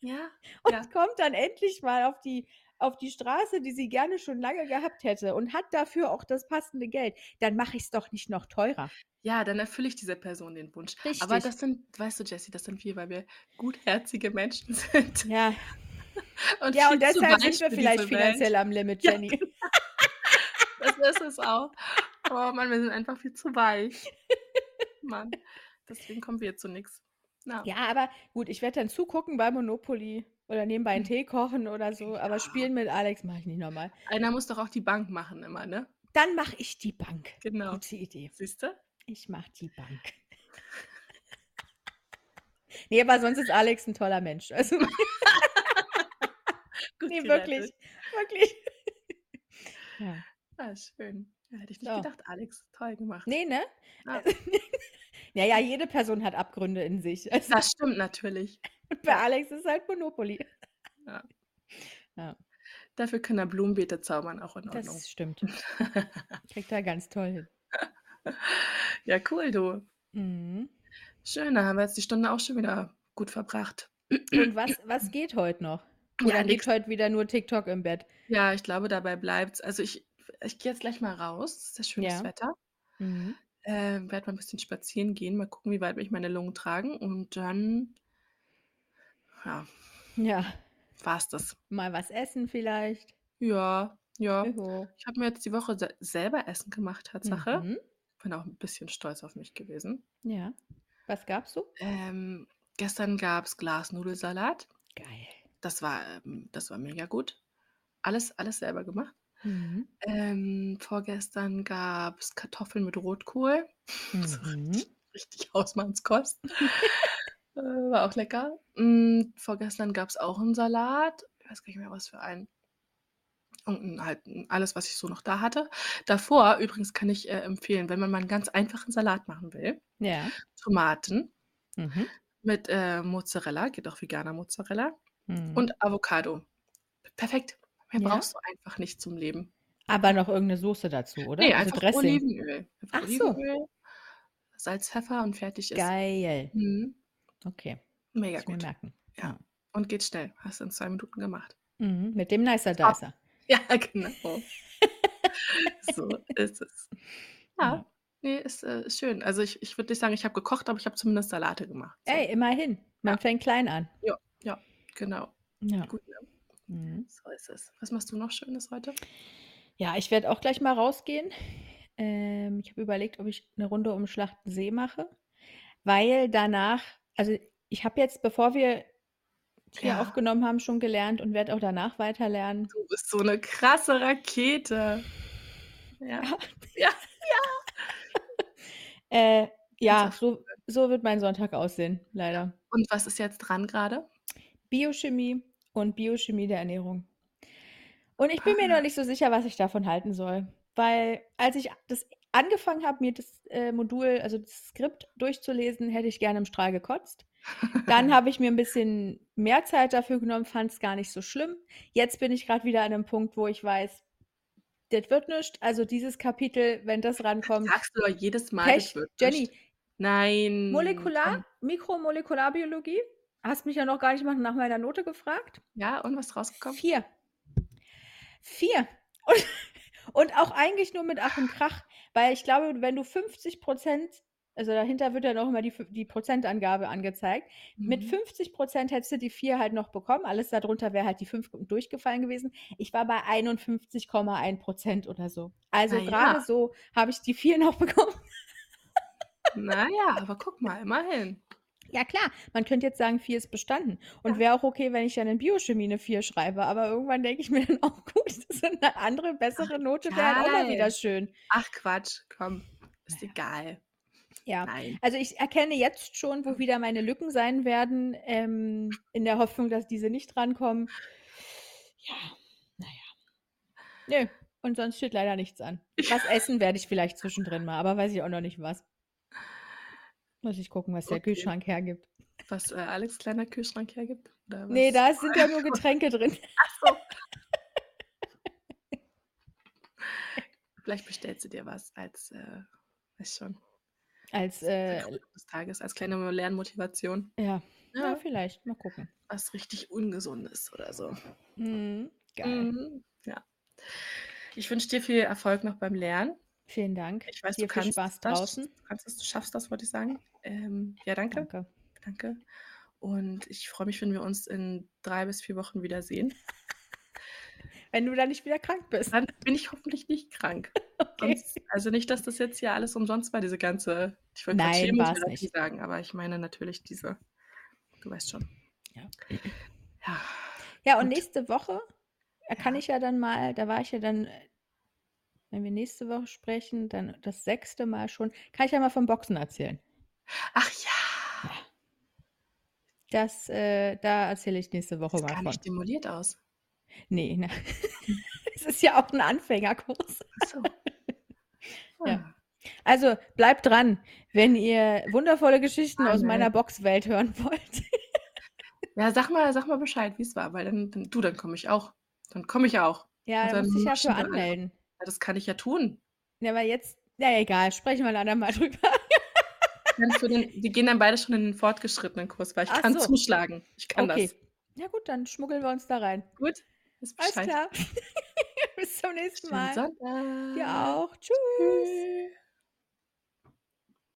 Ja, <laughs> und ja. kommt dann endlich mal auf die auf die Straße, die sie gerne schon lange gehabt hätte und hat dafür auch das passende Geld. Dann mache ich's doch nicht noch teurer. Ja, dann erfülle ich dieser Person den Wunsch. Aber Richtig. das sind weißt du, Jessie, das sind wir, weil wir gutherzige Menschen sind Ja. <laughs> und Ja, und deshalb sind wir vielleicht diese Welt. finanziell am Limit, Ja, Jenny. <laughs> das ist es auch. Oh Mann, wir sind einfach viel zu weich. <laughs> Mann, deswegen kommen wir zu nix. Ja. Ja, aber gut, ich werde dann zugucken bei Monopoly oder nebenbei 'n Mhm. Tee kochen oder so, aber Ja. spielen mit Alex mache ich nicht noch mal. Einer muss doch auch die Bank machen immer, ne? Dann mache ich die Bank. Genau. Gute Idee. Siehst du? Ich mache die Bank. <laughs> Ne, aber sonst ist Alex 'n toller Mensch. Also <laughs> Gut Ne, gerettet. wirklich, wirklich. Ja. Ah, schön. Ja, hätte ich nicht So. gedacht, Alex. Toll gemacht. Ne, ne? Ja. <laughs> Na ja, jede Person hat Abgründe in sich. Also Das stimmt natürlich. und <laughs> bei. Alex ist halt Monopoly. Ja. <laughs> Ja. Dafür kann er Blumenbeete zaubern, auch in Ordnung. Das stimmt. Kriegt er ganz toll hin. Ja, cool, du. Mhm. Schön, da haben wir jetzt die Stunde auch schon wieder gut verbracht. Und was <clears throat> was geht heute noch? Oder Ja, liegt heute wieder nur TikTok im Bett? Ja, ich glaube, dabei bleibt's. Also, ich ich gehe jetzt gleich mal raus. Es ist ja schönes Ja. Wetter. Mhm. Ähm, werde mal 'n bisschen spazieren gehen, mal gucken, wie weit mich meine Lungen tragen und dann ja, Ja. war's das. Mal was essen vielleicht. Ja, ja. Juhu. Ich habe mir jetzt die Woche se selber Essen gemacht, Tatsache. Mhm. Bin auch 'n bisschen stolz auf mich gewesen. Ja. Was gab's so? Ähm, gestern gab's Glasnudelsalat. Geil. Das war ähm, das war mega gut. Alles alles selber gemacht. Mhm. Ähm, vorgestern gab's Kartoffeln mit Rotkohl. <laughs> So Mhm. richtig richtig Hausmannskost. <laughs> Äh, war auch lecker. Hm, vorgestern gab's auch 'n Salat. Ich weiß gar nicht mehr, was für einen. Und halt alles, was ich so noch da hatte. Davor übrigens kann ich, äh, empfehlen, wenn man mal 'n ganz einfachen Salat machen will, Ja. Tomaten Mhm. mit, äh, Mozzarella, geht auch veganer Mozzarella Mhm. und Avocado. Perfekt. Mehr Ja? brauchst du einfach nicht zum Leben. Aber noch irgend 'ne Soße dazu, oder? Ne, Also einfach Dressing? Olivenöl. Einfach Ach so. Olivenöl, Salz, Pfeffer und fertig ist. Geil. Mhm. Okay. Mega ich gut. merken. Ja. Und geht schnell. Hast du in 2 Minuten gemacht. Mhm. Mit dem Nicer. Dicer. <laughs> Ja, genau. <laughs> So ist es. Ja, Ja. ne, ist, äh, schön. Also, ich ich würde nicht sagen, ich habe gekocht, aber ich habe zumindest Salate gemacht, so. Ey, immerhin. Man Ja. fängt klein an. Ja, ja, genau. Ja. Gut, ne? Mhm. So ist es. Was machst du noch Schönes heute? Ja, ich werde auch gleich mal rausgehen. Ähm, ich habe überlegt, ob ich 'ne Runde um Schlachtensee mache, weil danach also, ich habe jetzt, bevor wir hier Ja. aufgenommen haben, schon gelernt und werde auch danach weiter lernen. Du bist so 'ne krasse Rakete. Ja. Ja. <laughs> Ja, ja. <laughs> Äh, ja, so so wird mein Sonntag aussehen, leider. Und was ist jetzt dran grade? Biochemie und Biochemie der Ernährung. Und ich bin mir noch Ah. nicht so sicher, was ich davon halten soll, weil als ich das angefangen habe, mir das, äh, Modul also, das Skript durchzulesen, hätte ich gerne im Strahl gekotzt. Dann <laughs> habe ich mir 'n bisschen mehr Zeit dafür genommen, fand's gar nicht so schlimm. Jetzt bin ich grad wieder an 'nem Punkt, wo ich weiß, das wird nischt. Also, dieses Kapitel, wenn das Das rankommt sagst du doch jedes Mal, das Pech. Jenny. Nein, Molekular. Mikromolekularbiologie? Hast mich ja noch gar nicht mal nach meiner Note gefragt. Ja, und was rausgekommen? 4. 4. <laughs> Und und auch eigentlich nur mit Ach und Krach, weil ich glaube, wenn du 50% also, dahinter wird ja noch immer die die Prozentangabe angezeigt. Mit Mhm. 50% hättest du die 4 halt noch bekommen. Alles darunter wäre halt die 5 durchgefallen gewesen. Ich war bei 51,1% oder so. Also, grade ja. so habe ich die 4 noch <laughs> bekommen. Na ja, aber guck mal, immerhin. Ja klar, man könnte jetzt sagen, 4 ist bestanden und Ja. wäre auch okay, wenn ich dann in Biochemie 'ne 4 schreibe, aber irgendwann denke ich mir <laughs> dann auch: „Gut, so 'ne andere, bessere Note wäre halt auch mal wieder schön.“ Ach Quatsch, komm, ist Na ja. egal. Ja, Nein. also, ich erkenne jetzt schon, wo wieder meine Lücken sein werden, ähm, in der Hoffnung, dass diese nicht drankommen. Ja, na ja. Nö, und sonst steht leider nichts an. <laughs> Was essen werde ich vielleicht zwischendrin mal, aber weiß ich auch noch nicht was. Muss ich gucken, was der Okay. Kühlschrank hergibt. Was, äh, Alex' kleiner Kühlschrank hergibt oder Ne, was? da sind ja nur <laughs> Getränke drin. Ach so. <laughs> Vielleicht bestellst du dir was als, äh, weiß schon Als, äh des Tages, als kleine Lernmotivation. Ja, ja, Ja. vielleicht. Mal gucken. Was richtig Ungesundes oder so. Mhm, geil. Mhm, ja. Ich wünsche dir viel Erfolg noch beim Lernen. Vielen Dank. Ich weiß, Dir du viel kannst Spaß das. draußen. Du kannst es, du schaffst das, wollte ich sagen. Ähm, ja, danke. Danke. Danke. Und ich freue mich, wenn wir uns in 3 bis 4 Wochen wiedersehen. <laughs> Wenn du dann nicht wieder krank bist. Dann bin ich hoffentlich nicht krank. <laughs> Okay. Sonst also, nicht, dass das jetzt hier alles umsonst war, diese ganze ich wollte Nein, Chemotherapie nicht. sagen, aber ich meine natürlich diese du weißt schon. Ja. Ja. Ja, und nächste Woche, da kann Ja. ich ja dann mal da war ich ja dann äh, wenn wir nächste Woche sprechen, dann das 6. Mal schon kann ich ja mal vom Boxen erzählen. Ach ja. Ja. Das, äh da erzähle ich nächste Woche Sieht mal gar von. nicht stimuliert aus. Ne, ne. <laughs> Es ist ja auch 'n Anfängerkurs. Ach so. <laughs> Ja. Ah. Also, bleibt dran, wenn ihr wundervolle Geschichten aus Spannend. meiner Boxwelt hören <laughs> wollt. Ja, sag mal sag mal Bescheid, wie's war, weil dann dann du, dann komme ich auch. Dann komme ich auch. Ja, dann musst dich ja für einfach. anmelden. Das kann ich ja tun. Ja, aber jetzt na ja, egal, sprechen wir 'n andermal <laughs> drüber. Den wir gehen dann beide schon in den fortgeschrittenen Kurs, weil ich Ach kann so. zuschlagen. Ich kann Okay. das. Ja gut, dann schmuggeln wir uns da rein. Gut, Alles Bescheid. klar. <laughs> Bis zum nächsten Schönen Mal. Sonntag. Dir auch. Tschüss. Tschüss.